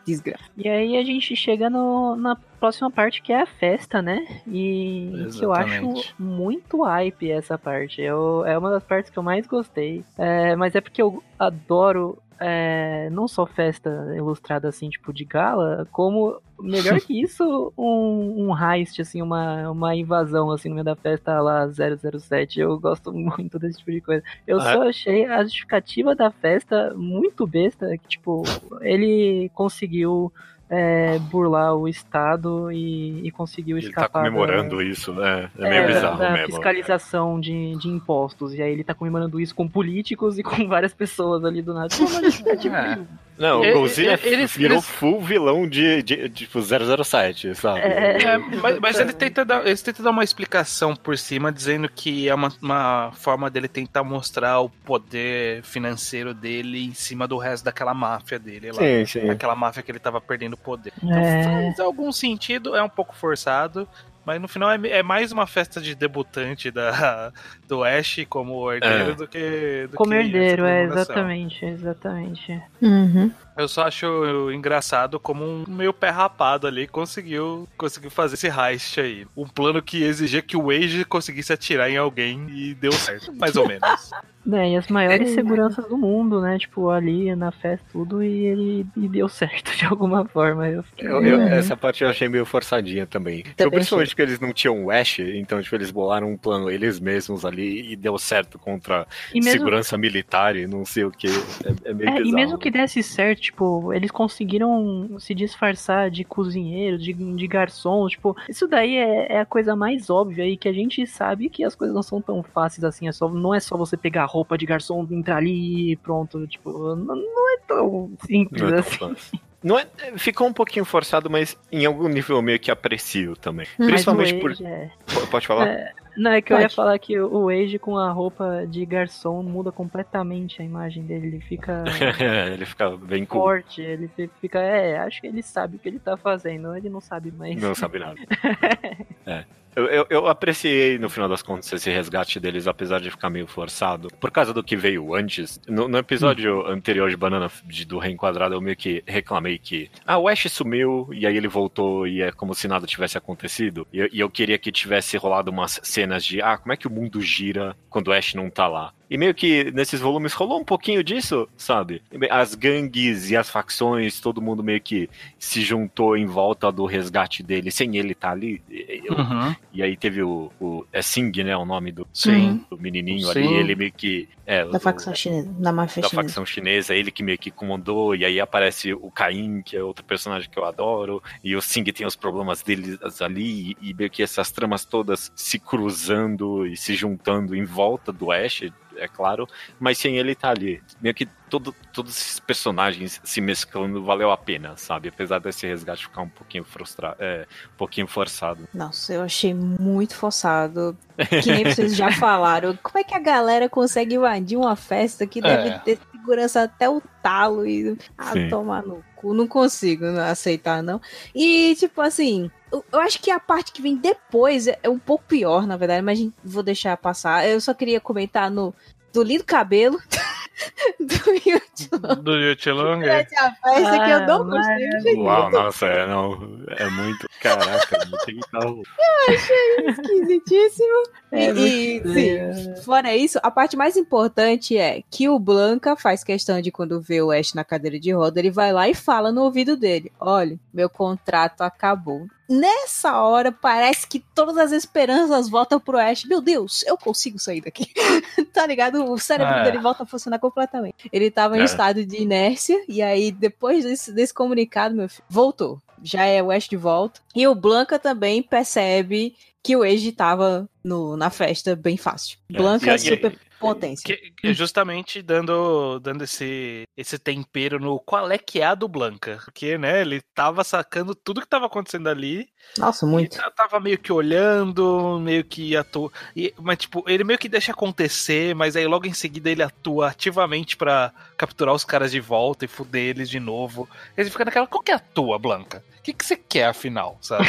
Desgraça. E aí a gente chega no- na próxima parte que é a festa, né? E que eu acho Exatamente. muito hype essa parte. Eu, é uma das partes que eu mais gostei. É, mas é porque eu adoro é, não só festa ilustrada assim, tipo de gala, como melhor que isso, um, um heist, assim, uma, uma invasão assim no meio da festa lá 007. Eu gosto muito desse tipo de coisa. Eu Ah. só achei a justificativa da festa muito besta, que tipo, ele conseguiu é, burlar o Estado e, e conseguiu Ele tá escapar. da- comemorando isso, né? É é, meio da- bizarro da mesmo. fiscalização de, de impostos. E aí ele tá comemorando isso com políticos e com várias pessoas ali do nada. Pô, mas é tipo, É. Não, o Ele- Godzilla ele- eles- virou eles- full vilão de, de, de tipo 007, sabe? É. É, mas, mas ele tenta dar, eles tentam dar uma explicação por cima, dizendo que é uma, uma forma dele tentar mostrar o poder financeiro dele em cima do resto daquela máfia dele lá. Sim, sim. Aquela máfia que ele tava perdendo poder. Então É. faz algum sentido, é um pouco forçado. Mas no final é, é mais uma festa de debutante da, do Ash como herdeiro É. do que. Do como que herdeiro, é, exatamente, exatamente. Uhum. Eu só acho engraçado como um meio pé rapado ali conseguiu, conseguiu fazer esse heist aí. Um plano que exigia que o Age conseguisse atirar em alguém e deu certo, mais ou menos. E as maiores É. seguranças do mundo, né? Tipo, ali na festa, tudo, e ele e deu certo de alguma forma. Eu fiquei. Eu- eu-. Essa parte eu achei meio forçadinha também. Tipo, principalmente porque eles não tinham o Ash, então tipo, eles bolaram um plano eles mesmos ali e deu certo contra mesmo, segurança militar e não sei o que. É, é meio é, e mesmo que desse certo, tipo, eles conseguiram se disfarçar de cozinheiro, de, de garçom, tipo, isso daí é, é a coisa mais óbvia e que a gente sabe que as coisas não são tão fáceis assim, é só, não é só você pegar a roupa de garçom, entrar ali e pronto, tipo, não, não é tão simples Não é assim. Não é, ficou um pouquinho forçado, mas em algum nível eu meio que aprecio também. Principalmente o por. É- Pode falar? É, Não, é que eu ia Pode. falar que o Age com a roupa de garçom muda completamente a imagem dele. Ele fica ele fica bem cool. forte, ele fi- fica. É, acho que ele sabe o que ele tá fazendo. Ele não sabe mais. Não sabe nada. É. Eu, eu, eu apreciei, no final das contas, esse resgate deles, apesar de ficar meio forçado. Por causa do que veio antes. No, no episódio anterior de Banana de- do Reenquadrado, eu meio que reclamei que. Ah, o Ash sumiu, e aí ele voltou, e é como se nada tivesse acontecido. E, eu- e eu queria que tivesse rolado umas cenas de. Ah, como é que o mundo gira quando o Ash não tá lá? E meio que nesses volumes rolou um pouquinho disso, sabe? As gangues e as facções, todo mundo meio que se juntou em volta do resgate dele, sem ele estar tá ali. Eu, uhum. E aí teve o, o. É Sing, né? O nome do, Sim. do menininho Sim. ali. Ele meio que. É, da facção chinesa. Da máfia da chinesa. facção chinesa, ele que meio que comandou. E aí aparece o Caim, que é outro personagem que eu adoro. E o Sing tem os problemas deles ali. E, e meio que essas tramas todas se cruzando e se juntando em volta do Ash é claro, mas sem ele estar tá ali. Meio que todo, todos esses personagens se mesclando valeu a pena, sabe? Apesar desse resgate ficar um pouquinho frustrado, é, um pouquinho forçado. Nossa, eu achei muito forçado. Que nem vocês já falaram. Como é que a galera consegue invadir uma festa que deve é. ter segurança até o talo e ah, tomar no Não consigo aceitar, não. E, tipo assim, eu acho que a parte que vem depois é, um pouco pior, na verdade, mas vou deixar passar. Eu só queria comentar no do lindo cabelo do Yutilong. Do Yutilong? É. Essa ah, que eu não gostei. Uau, nossa, é, não, é muito. Caraca, não tem tal. Eu achei esquisitíssimo. É e, e sim, fora isso, a parte mais importante é que o Blanca faz questão de quando vê o Ash na cadeira de roda, ele vai lá e fala no ouvido dele: Olha, meu contrato acabou. Nessa hora, parece que todas as esperanças voltam pro Ash. Meu Deus, eu consigo sair daqui. tá ligado? O cérebro é. dele volta a funcionar completamente. Ele tava é. em estado de inércia, e aí, depois desse, desse comunicado, meu filho, voltou. Já é o Ash de volta. E o Blanca também percebe que o Age tava no, na festa bem fácil. É, Blanca é, super potência. Que, que justamente dando, dando esse, esse tempero no qual é que é a do Blanca. Porque, né, ele tava sacando tudo que tava acontecendo ali. Nossa, muito. tava meio que olhando, meio que atua. E, mas, tipo, ele meio que deixa acontecer, mas aí logo em seguida ele atua ativamente para capturar os caras de volta e fuder eles de novo. Ele fica naquela, qual que é a tua, Blanca? O que, que você quer afinal, sabe?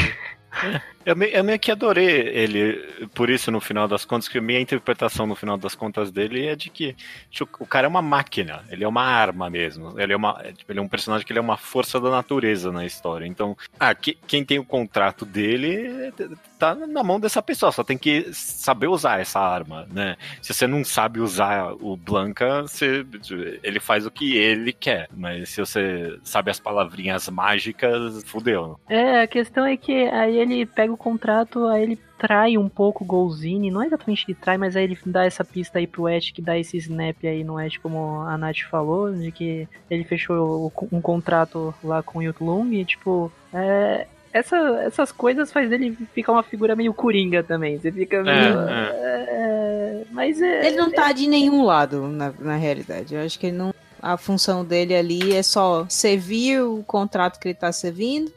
Eu, me, eu meio que adorei ele, por isso, no final das contas, que a minha interpretação no final das contas dele é de que tipo, o cara é uma máquina, ele é uma arma mesmo. Ele é, uma, é, tipo, ele é um personagem que ele é uma força da natureza na história. Então, ah, que, quem tem o contrato dele tá na mão dessa pessoa, só tem que saber usar essa arma, né? Se você não sabe usar o Blanca, você, ele faz o que ele quer, mas se você sabe as palavrinhas mágicas, fudeu. É, a questão é que aí ele pega o contrato, aí ele trai um pouco o Golzini, não é exatamente ele trai, mas aí ele dá essa pista aí pro Ash, que dá esse snap aí no Ash, como a Nath falou, de que ele fechou um contrato lá com o Yutlung, e tipo, é, essa, essas coisas faz dele ficar uma figura meio coringa também. Você fica meio. É, é. É, mas é. Ele não tá de nenhum lado, na, na realidade. Eu acho que ele não. A função dele ali é só servir o contrato que ele tá servindo,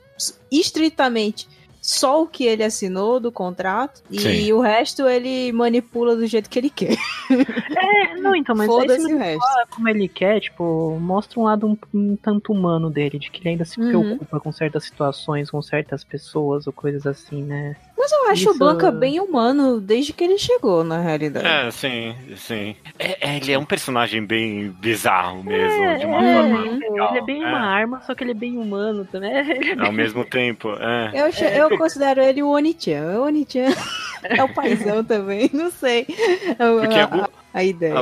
estritamente só o que ele assinou do contrato e Sim. o resto ele manipula do jeito que ele quer. É, não, então, mas aí se o resto. como ele quer, tipo, mostra um lado um, um, tanto humano dele, de que ele ainda se uhum. preocupa com certas situações, com certas pessoas ou coisas assim, né? Mas eu acho Isso... o Blanca bem humano desde que ele chegou, na realidade. É, sim, sim. É, é, ele é um personagem bem bizarro mesmo, é, de uma é, forma. Legal. Ele é bem uma é. arma, só que ele é bem humano também. É Ao mesmo tempo, é. Eu, eu considero ele o Onichan. O Onichan é o paizão também, não sei. Porque a, a ideia.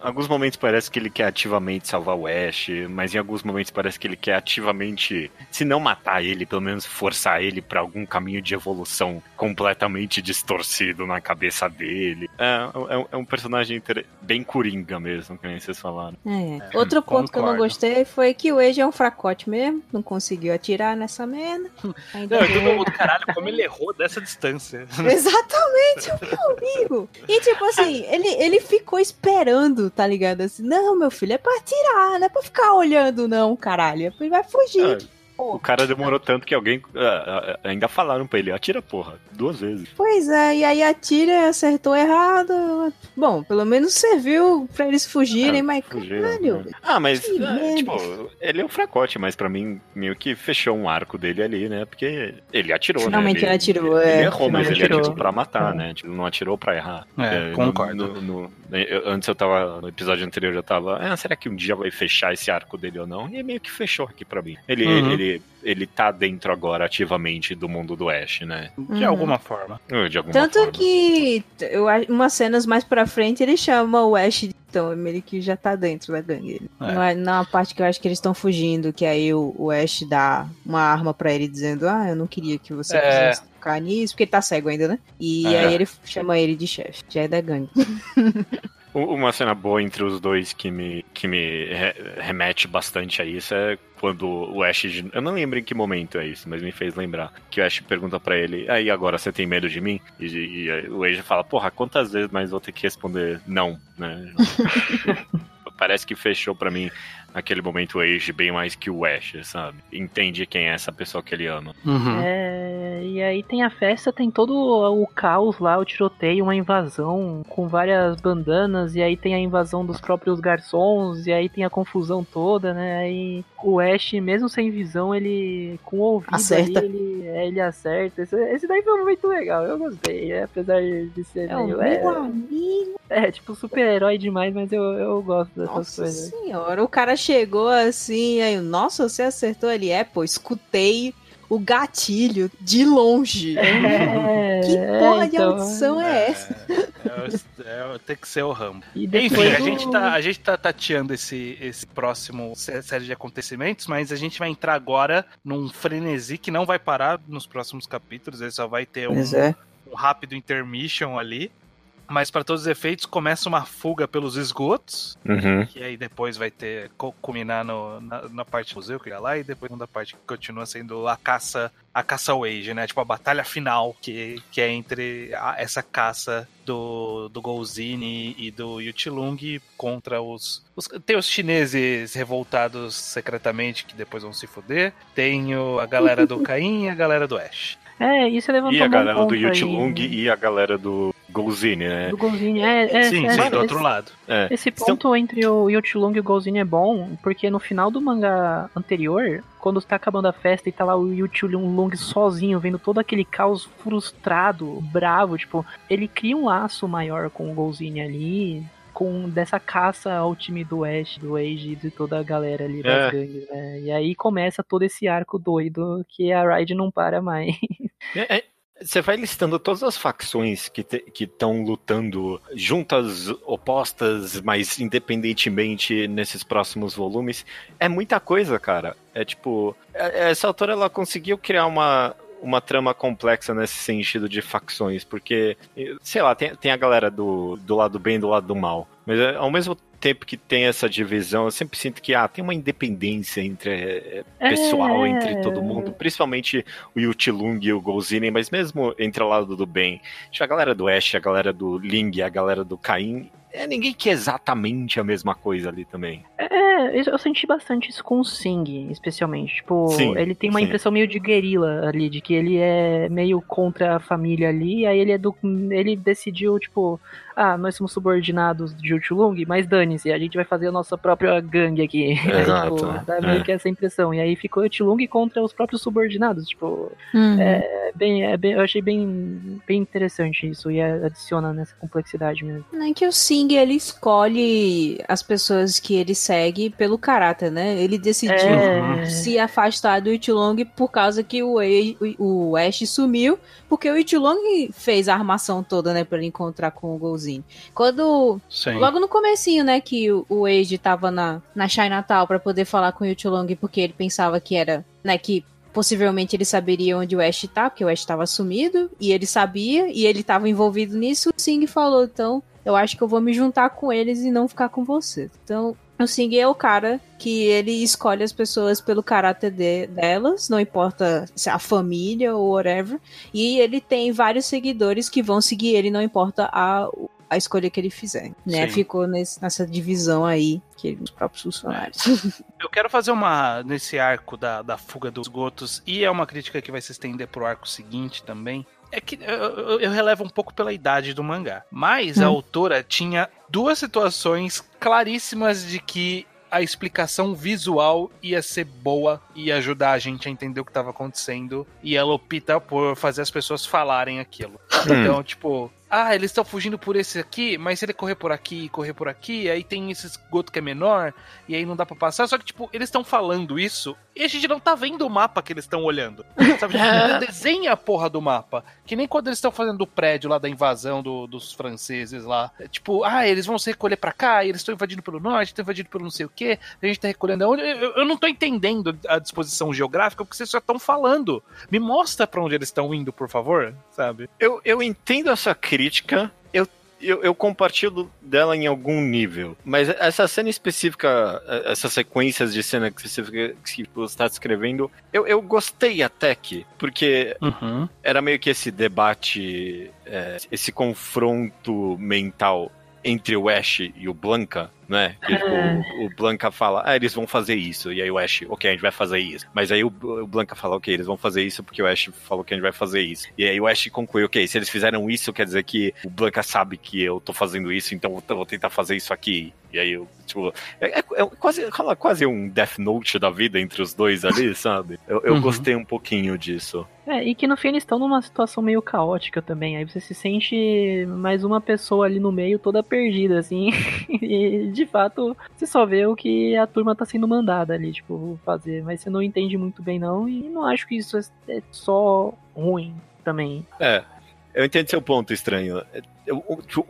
alguns momentos parece que ele quer ativamente salvar o Ash, mas em alguns momentos parece que ele quer ativamente, se não matar ele, pelo menos forçar ele para algum caminho de evolução completamente distorcido na cabeça dele. É, é, é um personagem bem coringa mesmo, que nem vocês falaram. É. é Outro ponto que eu não gostei foi que o Age é um fracote mesmo, não conseguiu atirar nessa merda. Não, todo mundo, caralho, como ele errou dessa distância. Exatamente, meu amigo. E tipo assim, ele, ele ficou ficou esperando, tá ligado? Assim, não, meu filho, é pra atirar, não é pra ficar olhando, não, caralho. Ele vai fugir. É. O cara demorou tanto que alguém uh, ainda falaram pra ele, atira porra, duas vezes. Pois é, e aí atira, acertou errado. Bom, pelo menos serviu pra eles fugirem, é, mas caralho. Né? Ah, mas, uh, tipo, ele é um fracote, mas pra mim meio que fechou um arco dele ali, né? Porque ele atirou, Finalmente né? Ele, ele atirou, ele, é. Ele errou, mas ele atirou pra matar, é. né? Tipo, não atirou pra errar. É, é concordo. No, no, no, eu, antes eu tava, no episódio anterior eu tava, ah, será que um dia vai fechar esse arco dele ou não? E meio que fechou aqui pra mim. Ele, uhum. ele, ele tá dentro agora ativamente do mundo do Ash, né? De uhum. alguma forma. De alguma Tanto forma. que eu, umas cenas mais pra frente ele chama o Ash Então, meio que já tá dentro da gangue. Ele. É. Não é na parte que eu acho que eles estão fugindo, que aí o, o Ash dá uma arma pra ele dizendo: Ah, eu não queria que você É. tocar nisso, porque ele tá cego ainda, né? E É. aí ele chama ele de chefe, já é da gangue. Uma cena boa entre os dois que me, que me re- remete bastante a isso é quando o Ash. Eu não lembro em que momento é isso, mas me fez lembrar. Que o Ash pergunta pra ele: Aí agora você tem medo de mim? E, e o Ash fala: Porra, quantas vezes mais vou ter que responder não, né? Parece que fechou pra mim naquele momento o Age bem mais que o Ash, sabe? Entende quem é essa pessoa que ele ama. Uhum. É, e aí tem a festa, tem todo o caos lá, o tiroteio, uma invasão com várias bandanas, e aí tem a invasão dos próprios garçons, e aí tem a confusão toda, né? Aí o Ash, mesmo sem visão, ele com o ouvido Acerta. ali, ele, é, ele acerta. Esse, esse daí foi muito legal, eu gostei, é, apesar de ser É meio. meu É, amigo. é, tipo, super-herói demais, mas eu, eu gosto dessas Nossa coisas. senhora, o cara chegou assim, aí, nossa, você acertou ali. É, pô, escutei o gatilho de longe. É, Que porra de então, audição é essa? É, é, tem que ser o Rambo. E Enfim, depois a gente, tá, a gente tá tateando esse, esse próximo sé- série de acontecimentos, mas a gente vai entrar agora num frenesi que não vai parar nos próximos capítulos, ele só vai ter um, é. um rápido intermission ali. Mas para todos os efeitos, começa uma fuga pelos esgotos, Uhum. que aí depois vai ter culminar no- na, na parte do museu que é lá, e depois na parte que continua sendo a caça a caça ao Age, né? Tipo a batalha final, que, que é entre a- essa caça do, do Golzini e do Yutilung contra os, os. Tem os chineses revoltados secretamente, que depois vão se foder. Tem o- a galera do Caim e a galera do Ash. É, isso levantou E a um galera do ponto aí. Yutilung e a galera do Golzini, né? Do Golzinho, é, é, sim, é, sim, é, do outro lado. É. Esse Então- ponto entre o Yuchilung e o Golzinho é bom, porque no final do mangá anterior, quando tá acabando a festa e tá lá o Yuchilung sozinho, vendo todo aquele caos frustrado, bravo, tipo, ele cria um laço maior com o Golzinho ali, com dessa caça ao time do Ash, do Age e de toda a galera ali das É. gangues, né? E aí começa todo esse arco doido que a Ride não para mais. É, é, Você vai listando todas as facções que estão lutando juntas, opostas, mas independentemente nesses próximos volumes. É muita coisa, cara. É tipo. é- Essa autora ela conseguiu criar uma, uma trama complexa nesse sentido de facções, porque, sei lá, tem, tem a galera do, do lado bem e do lado do mal. Mas é, ao mesmo tempo que tem essa divisão, eu sempre sinto que ah, tem uma independência entre é, pessoal, É. entre todo mundo, principalmente o Yutilung e o Golzinen, mas mesmo entre o lado do bem, tinha a galera do Ash, a galera do Ling, a galera do Caim, é ninguém que é exatamente a mesma coisa ali também. É, eu eu senti bastante isso com o Sing, especialmente. Tipo, Sim, ele tem uma sim. impressão meio de guerrilla ali, de que ele é meio contra a família ali, aí ele é do. Ele decidiu, tipo, ah, nós somos subordinados de Uchulung, mas dane-se, a gente vai fazer a nossa própria gangue aqui. Aí, Exato, tipo, dá meio É. que essa impressão. E aí ficou Uchulung contra os próprios subordinados, tipo. Uhum. É bem, é bem, eu achei bem, bem interessante isso e adiciona nessa complexidade mesmo. Não é que o Sing ele escolhe as pessoas que ele segue pelo caráter, né? Ele decidiu É. se afastar do Itilong por causa que o, E- o, o Ash sumiu, porque o Itilong fez a armação toda, né, para ele encontrar com o Golzinho. Quando Sim. Logo no comecinho, né, que o, o Age tava na, na Chinatown pra poder falar com o Yuchilong, porque ele pensava que era, né, que possivelmente ele saberia onde o Ash tá, porque o Ash tava sumido, e ele sabia, e ele tava envolvido nisso, o Sing falou, então, eu acho que eu vou me juntar com eles e não ficar com você. Então, o Sing é o cara que ele escolhe as pessoas pelo caráter de- delas, não importa se é a família ou whatever, e ele tem vários seguidores que vão seguir ele, não importa a, a escolha que ele fizer, né? Sim. Ficou nesse- nessa divisão aí, que os próprios funcionários. Eu quero fazer uma. nesse arco da, da fuga dos gotos, e é uma crítica que vai se estender pro arco seguinte também. É que eu, eu- relevo um pouco pela idade do mangá. Mas a Hum. autora tinha duas situações claríssimas de que a explicação visual ia ser boa e ajudar a gente a entender o que estava acontecendo. E ela opta por fazer as pessoas falarem aquilo. Então, tipo, ah, eles estão fugindo por esse aqui, mas se ele correr por aqui e correr por aqui, aí tem esse esgoto que é menor, e aí não dá pra passar. Só que, tipo, eles estão falando isso e a gente não tá vendo o mapa que eles estão olhando. Sabe? Tipo, desenha a porra do mapa. Que nem quando eles estão fazendo o prédio lá da invasão do, dos franceses lá. É, tipo, ah, eles vão se recolher pra cá, e eles estão invadindo pelo norte, estão invadindo pelo não sei o quê, a gente tá recolhendo aonde. Eu, eu não tô entendendo a disposição geográfica porque vocês só estão falando. Me mostra pra onde eles estão indo, por favor, sabe? Eu, eu entendo essa crítica. Eu eu, compartilho dela em algum nível. Mas essa cena específica, essas sequências de cena específica que você está descrevendo, eu, eu gostei até que, porque uhum. era meio que esse debate, é, esse confronto mental entre o Ash e o Blanca, né? Que, tipo, o, o, Blanca fala, ah, eles vão fazer isso. E aí o Ash, ok, a gente vai fazer isso. Mas aí o, o, Blanca fala, ok, eles vão fazer isso porque o Ash falou que a gente vai fazer isso. E aí o Ash conclui, ok, se eles fizeram isso, quer dizer que o Blanca sabe que eu tô fazendo isso, então eu vou tentar fazer isso aqui. E aí eu, tipo, é, é, é quase, quase um Death Note da vida entre os dois ali, sabe? Eu, eu uhum. gostei um pouquinho disso. É, e que no fim eles estão numa situação meio caótica também. Aí você se sente mais uma pessoa ali no meio toda perdida, assim. e de fato, você só vê o que a turma tá sendo mandada ali, tipo, fazer. Mas você não entende muito bem, não. E não acho que isso é, é só ruim também. É, eu entendo seu ponto estranho.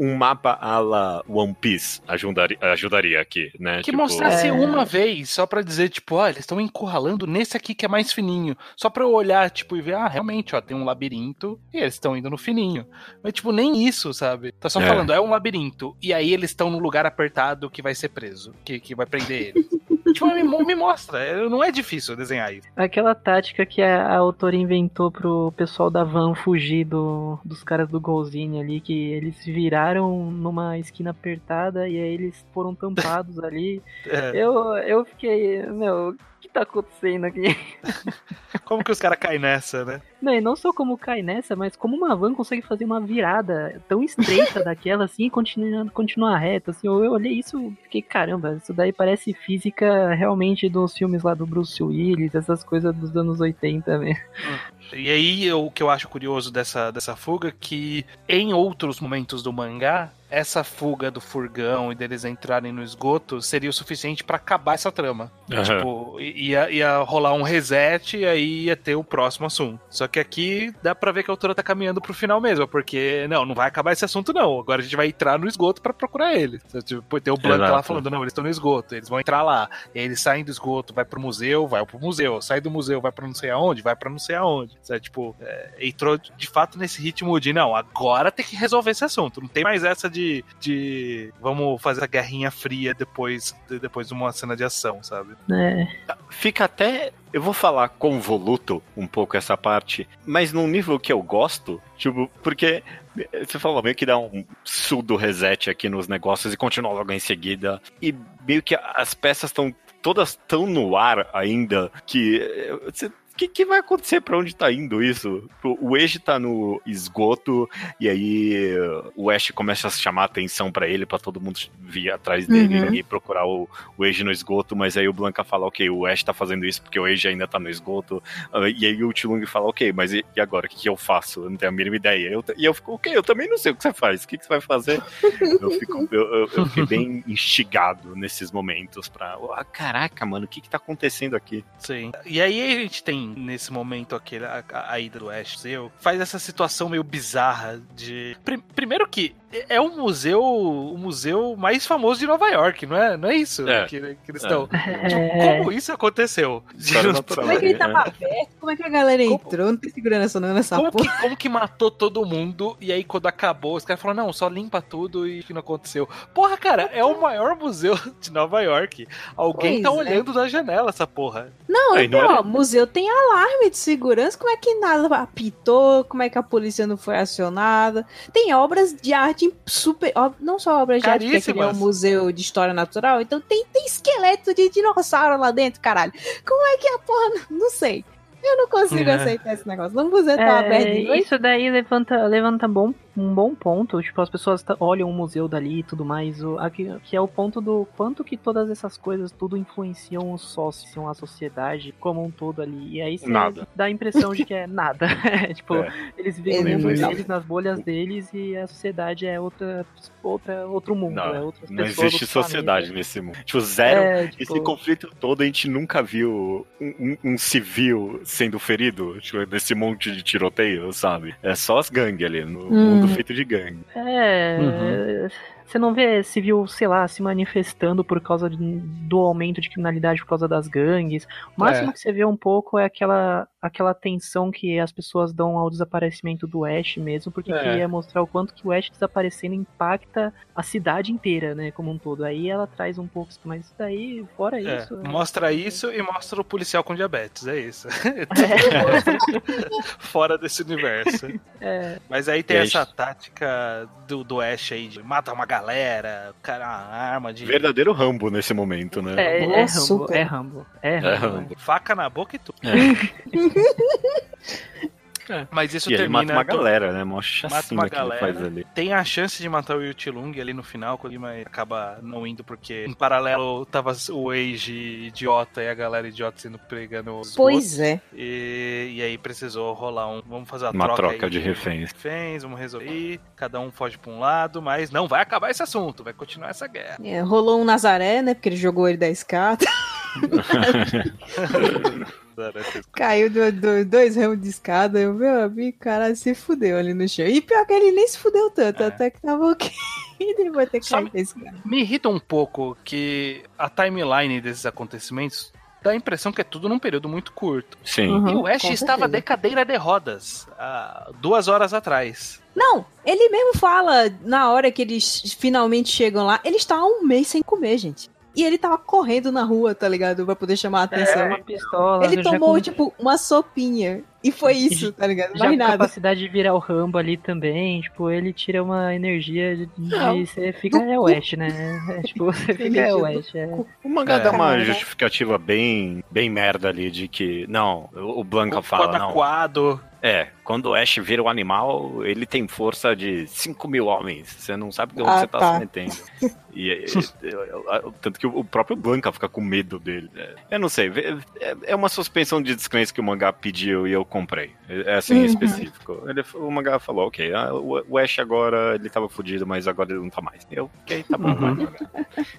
Um mapa à la One Piece ajudaria, ajudaria aqui, né? Que tipo... mostrasse é... uma vez, só pra dizer, tipo, olha, eles estão encurralando nesse aqui que é mais fininho. Só pra eu olhar, tipo, e ver, ah, realmente, ó, tem um labirinto e eles estão indo no fininho. Mas, tipo, nem isso, sabe? Tá só é. falando, é um labirinto. E aí eles estão no lugar apertado que vai ser preso, que, que vai prender eles. tipo, me, me, mostra. É, não é difícil desenhar isso. Aquela tática que a, a autora inventou pro pessoal da van fugir do, dos caras do Golzine ali, que eles viraram numa esquina apertada e aí eles foram tampados ali. É. Eu, eu fiquei, meu, que tá acontecendo aqui? como que os caras caem nessa, né? Não, e não só como cai nessa, mas como uma van consegue fazer uma virada tão estreita daquela assim e continuar, continuar reta. Assim, eu, eu olhei isso e fiquei, caramba, isso daí parece física realmente dos filmes lá do Bruce Willis, essas coisas dos anos 80 mesmo. E aí, o que eu acho curioso dessa, dessa fuga, que em outros momentos do mangá, essa fuga do furgão e deles entrarem no esgoto seria o suficiente para acabar essa trama. Uhum. Tipo, ia, ia rolar um reset e aí ia ter o próximo assunto. Só que aqui dá pra ver que a autora tá caminhando pro final mesmo, porque não, não vai acabar esse assunto não. Agora a gente vai entrar no esgoto para procurar ele. Tipo, tem o Blanco lá falando, não, eles estão no esgoto, eles vão entrar lá. E eles saem do esgoto, vai pro museu, vai pro museu. Sai do museu, vai pra não sei aonde, vai pra não sei aonde. Sabe? Tipo, é, entrou de fato nesse ritmo de, não, agora tem que resolver esse assunto. Não tem mais essa de de, de vamos fazer a guerrinha fria depois de, depois de uma cena de ação, sabe? É. Fica até eu vou falar convoluto um pouco essa parte, mas num nível que eu gosto, tipo, porque você falou meio que dá um sudo reset aqui nos negócios e continua logo em seguida. E meio que as peças estão todas tão no ar ainda que você que, que vai acontecer? Pra onde tá indo isso? O Age tá no esgoto e aí o Ash começa a chamar atenção para ele, para todo mundo vir atrás dele uhum. e procurar o, o Age no esgoto, mas aí o Blanca fala, ok, o Ash tá fazendo isso porque o Age ainda tá no esgoto. Uh, e aí o Tilung fala, ok, mas e, e agora? O que, que, eu faço? Eu não tenho a mínima ideia. Eu, e eu fico, ok, eu também não sei o que você faz. O que, que você vai fazer? eu, fico, eu, eu, eu fiquei bem instigado nesses momentos pra. Oh, caraca, mano, o que, que tá acontecendo aqui? Sim. E aí a gente tem nesse momento aquele, a, a do Ash seu, faz essa situação meio bizarra de. primeiro que é o museu o museu mais famoso de Nova York, não é? Não é isso é. Que, que, eles estão. É. Tipo, como isso aconteceu? Como é que ele tava é. aberto? Como é que a galera entrou? Como, não tem segurança não nessa como porra. Que, como que matou todo mundo e aí quando acabou, os caras falaram, não, só limpa tudo e que não aconteceu. Porra, cara, é o maior museu de Nova York. Alguém tá pois tá é. olhando da janela essa porra. Não, aí, então, não ó, museu tem alarme de segurança, como é que nada apitou, como é que a polícia não foi acionada. Tem obras de arte arte super. Não só obras de arte, que é um museu de história natural, então tem, tem esqueleto de dinossauro lá dentro, caralho. Como é que a porra. Não sei. Eu não consigo é. aceitar esse negócio. Não museu tá é, aberto. Isso daí levanta, levanta bom, um bom ponto. Tipo, as pessoas olham o museu dali e tudo mais. O, aqui, que é o ponto do quanto que todas essas coisas tudo influenciam os sócios, a sociedade como um todo ali. E aí você Nada. dá a impressão de que é nada. Tipo, É. eles vivem mundo foi deles, nas bolhas deles, e a sociedade é outra, outra outro mundo. Não, é outras Não pessoas, existe sociedade planeta. nesse mundo. Tipo, zero. É, tipo, Esse conflito todo a gente nunca viu um, um- um civil sendo ferido, tipo, nesse monte de tiroteio, sabe? É só as gangues ali, no Hum. mundo feito de gangue. É. Uhum. Você não vê civil, sei lá, se manifestando por causa de- do aumento de criminalidade por causa das gangues. O máximo É. que você vê um pouco é aquela, aquela tensão que as pessoas dão ao desaparecimento do Ash mesmo, porque É. queria mostrar o quanto que o Ash desaparecendo impacta a cidade inteira, né, como um todo. Aí ela traz um pouco, mas daí, fora É, isso. mostra isso e mostra o policial com diabetes, é isso. Fora desse universo. É, Mas aí tem E essa tática do, do Ash aí de mata uma galera, cara, uma arma de Verdadeiro Rambo nesse momento, né? é, é, Rambo, super. é Rambo, é É Rambo. Rambo. faca na boca e tudo. É. Mas isso E ele termina. mata uma galera, né? Mó Mata uma que ele galera. faz ali. Tem a chance de matar o Yutilung ali no final, mas acaba não indo porque em paralelo tava o Age idiota e a galera idiota sendo pegando os Pois é. E, e aí precisou rolar um. Vamos fazer uma, Uma troca, troca aí de reféns. reféns, vamos resolver. Cada um foge pra um lado, mas não vai acabar esse assunto, vai continuar essa guerra. É, rolou um Nazaré, né? Porque ele jogou ele da escada. Caiu do, do- dois ramos de escada. Eu, meu amigo, cara, se fudeu ali no chão. E pior que ele nem se fudeu tanto, É. até que tava ok. Ele vai ter que cair da escada. Me irrita um pouco que a timeline desses acontecimentos dá a impressão que é tudo num período muito curto. Sim. Uhum. E o Ash estava certeza. de cadeira de rodas há duas horas atrás. Não, ele mesmo fala, na hora que eles finalmente chegam lá, ele está há um mês sem comer, gente. E ele tava correndo na rua, tá ligado? Pra poder chamar a atenção. É uma pistola. ele tomou, com- tipo, uma sopinha. E foi E isso, tá ligado? Já Mais nada. capacidade de virar o Rambo ali também, tipo, ele tira uma energia de, de- Não. você fica é o. Ash, né? É, tipo, você fica é o é. O mangá É. dá uma justificativa bem, bem merda ali de que, não, o o Blanca O fala, não. quadro. É, quando o Ash vira um animal, ele tem força de 5 mil homens. Você não sabe onde Ah, você tá, tá. se metendo. E, é- é- é- tanto que o próprio Blanca fica com medo dele. É, eu não sei, é, é uma suspensão de descrença que o mangá pediu e eu comprei. É assim em Uhum. específico. Ele, o mangá falou, ok, ah, o, Ash agora ele tava fudido, mas agora ele não tá mais. Eu, ok, tá bom. Uhum.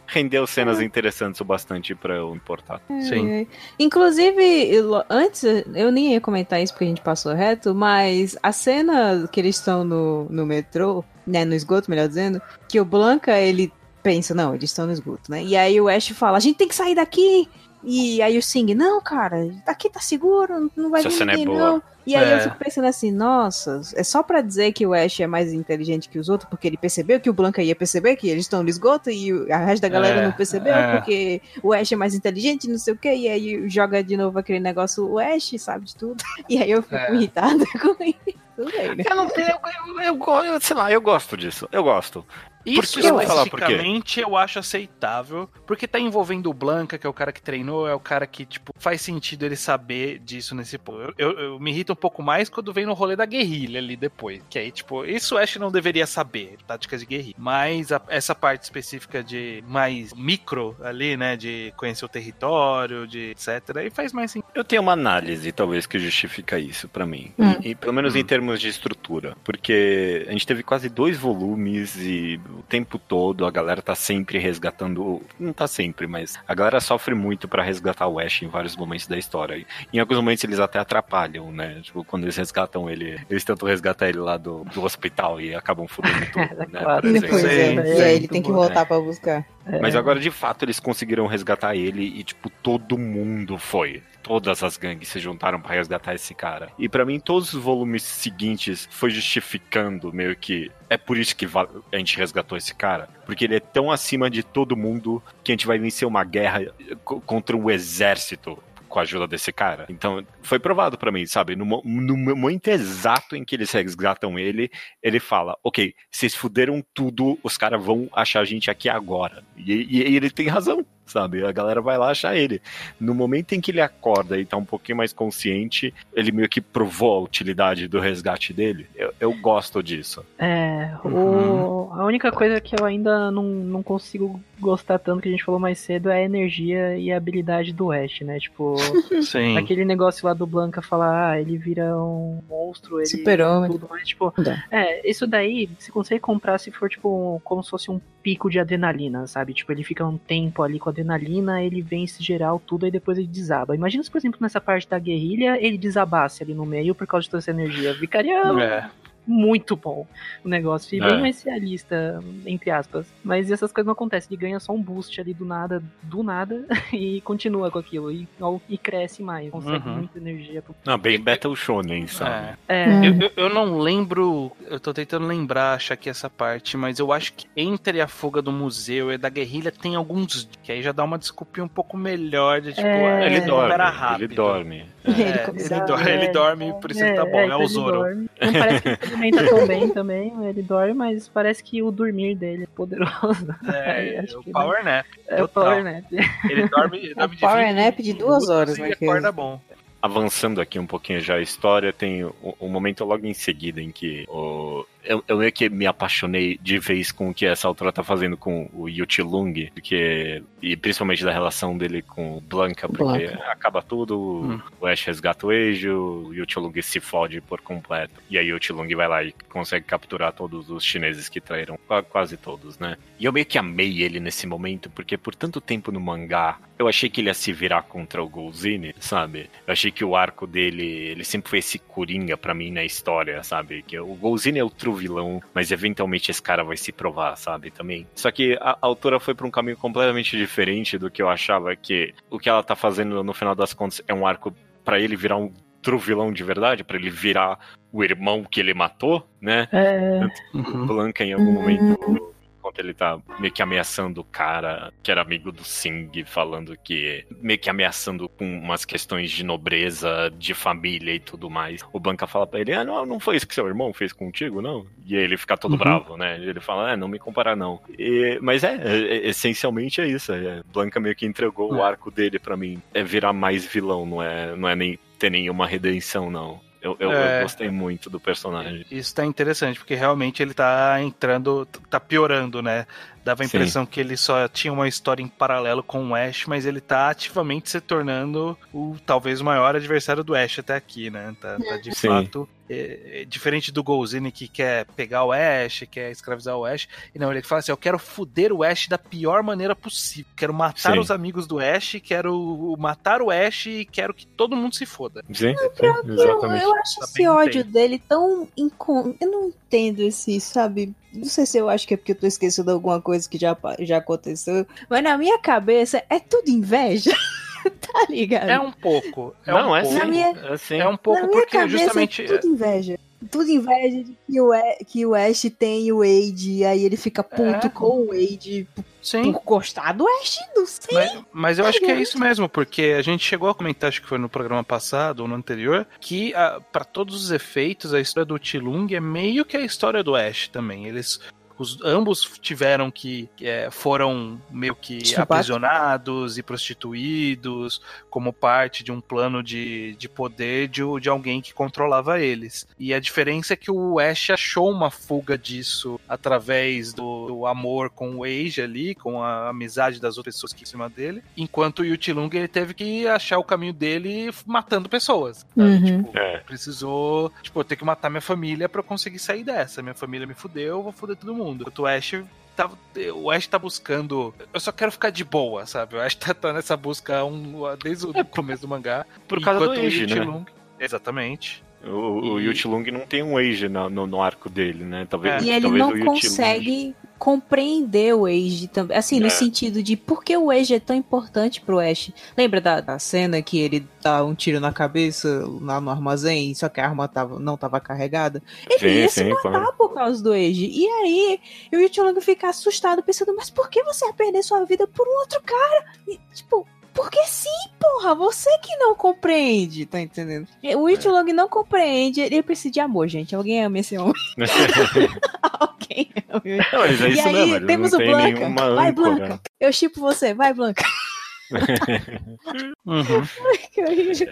Rendeu cenas interessantes o bastante pra eu importar. Sim. É. Inclusive, antes, eu nem ia comentar isso porque a gente passou reto, mas a cena que eles estão no, no metrô, né, no esgoto, melhor dizendo, que o Blanca, ele pensa, não, eles estão no esgoto, né? E aí o Ash fala, a gente tem que sair daqui! E aí o Sing, não, cara, aqui tá seguro, não vai Essa vir é ninguém, boa. não. E aí É. eu fico pensando assim, nossa, é só pra dizer que o Ash é mais inteligente que os outros, porque ele percebeu que o Blanca ia perceber que eles estão no esgoto e o- a resto da galera É, não percebeu, é. porque o Ash é mais inteligente, não sei o que, e aí joga de novo aquele negócio, o Ash sabe de tudo. E aí eu fico É. irritada com isso. Tudo bem, né? Eu não tenho, eu, eu, eu, eu- sei lá, eu gosto disso. Eu gosto. Isso que eu vou falar por quê? especificamente eu acho aceitável, porque tá envolvendo o Blanca, que é o cara que treinou, é o cara que, tipo, faz sentido ele saber disso nesse ponto. Eu, eu- eu me irrito um pouco mais quando vem no rolê da guerrilha ali depois. Que aí, tipo, isso o Ash não deveria saber, táticas de guerrilha. Mas a- essa parte específica de mais micro ali, né, de conhecer o território, de etc, aí faz mais sentido. Eu tenho uma análise, talvez, que justifica isso pra mim. Hum. E, e pelo menos em termos de estrutura. Porque a gente teve quase dois volumes e o tempo todo a galera tá sempre resgatando. Não tá sempre, mas a galera sofre muito pra resgatar o Ash em vários momentos da história. E em alguns momentos eles até atrapalham, né? Tipo, quando eles resgatam ele, eles tentam resgatar ele lá do, do hospital e acabam fudendo tudo, né? Claro. Depois é, Sim, e sim, aí ele tem que voltar pra buscar. Mas agora, de fato, eles conseguiram resgatar ele e, tipo, todo mundo foi. Todas as gangues se juntaram pra resgatar esse cara. E pra mim, todos os volumes seguintes foi justificando meio que. É por isso que a gente resgatou esse cara. Porque ele é tão acima de todo mundo que a gente vai vencer uma guerra co- contra um exército com a ajuda desse cara. Então, foi provado pra mim, sabe? No, no momento exato em que eles resgatam ele, ele fala: Ok, vocês fuderam tudo, os caras vão achar a gente aqui agora. E, e- e ele tem razão. Sabe? A galera vai lá achar ele. No momento em que ele acorda e tá um pouquinho mais consciente, ele meio que provou a utilidade do resgate dele. Eu, eu gosto disso. É, Uhum. o, a única coisa que eu ainda não, não consigo gostar tanto que a gente falou mais cedo é a energia e a habilidade do Ash, né? Tipo, Sim. aquele negócio lá do Blanca falar, ah, ele vira um monstro, ele Super-homem. tudo mais, tipo, é, isso daí você consegue comprar se for, tipo, como se fosse um pico de adrenalina, sabe? Tipo, ele fica um tempo ali com adrenalina, ele vence geral, tudo, aí depois ele desaba. Imagina se, por exemplo, nessa parte da guerrilha, ele desabasse ali no meio por causa de toda essa energia. Ficaria É. muito bom o negócio. E É. bem mais realista, entre aspas. Mas essas coisas não acontecem. Ele ganha só um boost ali do nada, do nada, e continua com aquilo. E, e cresce mais. Consegue Uhum. muita energia. pro- Não, bem Battle Shonen, sabe? É. É. Hum. Eu, eu- eu não lembro, eu tô tentando lembrar, achar aqui essa parte, mas eu acho que entre a fuga do museu e da guerrilha tem alguns que aí já dá uma desculpinha um pouco melhor de tipo, É. Ele dorme, recupera ele dorme. Ele É, começa- ele, dorme, ele dorme, por isso ele tá bom, é, então o ele Zoro. dorme. Não parece que ele se alimenta tão bem também, ele dorme, mas parece que o dormir dele é poderoso. É, acho o Power Nap. É o total. Power Nap. Ele dorme, ele É o dorme de Power 20 Nap de duas horas, né, acorda bom. Avançando aqui um pouquinho já a história, tem o, o momento logo em seguida em que o, eu, eu meio que me apaixonei de vez com o que essa autora tá fazendo com o Yuti Lung, porque, e principalmente da relação dele com o Blanca, porque Blanca. acaba tudo, Hum. o Ash resgata o Eiji, o Yuti Lung se fode por completo. E aí o Yuti Lung vai lá e consegue capturar todos os chineses que traíram, qua- quase todos, né? E eu meio que amei ele nesse momento, porque por tanto tempo no mangá, eu achei que ele ia se virar contra o Golzini, sabe? Eu achei que o arco dele, ele sempre foi esse coringa pra mim na história, sabe? Que o Golzini é o true vilão, mas eventualmente esse cara vai se provar, sabe? Também. Só que a, a autora foi pra um caminho completamente diferente do que eu achava que o que ela tá fazendo no final das contas é um arco pra ele virar um true vilão de verdade, pra ele virar o irmão que ele matou, né? É, Uhum. Blanca em algum momento, enquanto ele tá meio que ameaçando o cara que era amigo do Sing, falando que meio que ameaçando com umas questões de nobreza, de família e tudo mais. O Blanca fala pra ele: Ah, não, não foi isso que seu irmão fez contigo, não? E aí ele fica todo Uhum. bravo, né? Ele fala: É, não me comparar, não. E- mas é, é, essencialmente é isso. É, Blanca meio que entregou o É. arco dele pra mim. É virar mais vilão, não é, não é nem ter nenhuma redenção, não. Eu, eu- eu É. gostei muito do personagem. Isso tá interessante, porque realmente ele tá entrando, tá piorando, né? Dava a Sim. impressão que ele só tinha uma história em paralelo com o Ash, mas ele tá ativamente se tornando o talvez o maior adversário do Ash até aqui, né? Tá, tá de Sim. fato. é- é diferente do Golzini que quer pegar o Ash, quer escravizar o Ash. E não, ele fala assim: eu quero foder o Ash da pior maneira possível. Quero matar Sim. os amigos do Ash, quero matar o Ash e quero que todo mundo se foda. Sim, sim, Eu, exatamente. eu acho Tá esse ódio dele tão incon... Eu não entendo esse, sabe? Não sei se eu acho que é porque eu tô esquecendo alguma coisa que já, já aconteceu. Mas na minha cabeça é tudo inveja. tá ligado? É um pouco. É não, um é pouco. sim. Minha- É sim. É um pouco na minha porque cabeça justamente. é tudo inveja. Tudo inveja de que o, A- que o Ash tem o Wade, e aí ele fica puto É. com o Wade Sim. por gostar do Ash, não sei. Mas, mas eu acho que é isso mesmo, porque a gente chegou a comentar, acho que foi no programa passado ou no anterior, que para todos os efeitos, a história do Tilung é meio que a história do Ash também. Eles. Os, ambos tiveram que. é, foram meio que aprisionados e prostituídos como parte de um plano de, de poder de, de alguém que controlava eles. E a diferença é que o Ash achou uma fuga disso através do, do amor com o Age ali, com a amizade das outras pessoas que em cima dele, enquanto o Yutilung ele teve que achar o caminho dele matando pessoas. sabe? Uhum. Tipo, É. precisou, tipo, eu tenho que matar minha família pra eu conseguir sair dessa. Minha família me fudeu, eu vou fuder todo mundo. Enquanto o Ash tá, o Ash tá buscando. Eu só quero ficar de boa, sabe? O Ash tá, tá nessa busca um, desde o começo do mangá. Por causa do Age, né? Exatamente. O, o E- Yuti Lung não tem um Age no, no, no arco dele, né? Talvez, É. E ele talvez não consegue compreender o Age também. Assim, no É. sentido de por que o Age é tão importante pro Ash. Lembra da, da cena que ele dá um tiro na cabeça lá no armazém, só que a arma tava, não tava carregada? Ele Sim, ia se sim, matar claro. por causa do Age. E aí, o Yuchilong fica assustado, pensando, mas por que você ia perder sua vida por um outro cara? E, tipo, Porque sim, porra, você que não compreende, tá entendendo? O Ichilong não compreende, ele precisa de amor, gente. Alguém ama esse homem. Alguém ama. Não, mas é e isso aí, mesmo, temos o Blanca. Vai, âncora. Blanca. Eu chipo você, vai, Blanca. Uhum.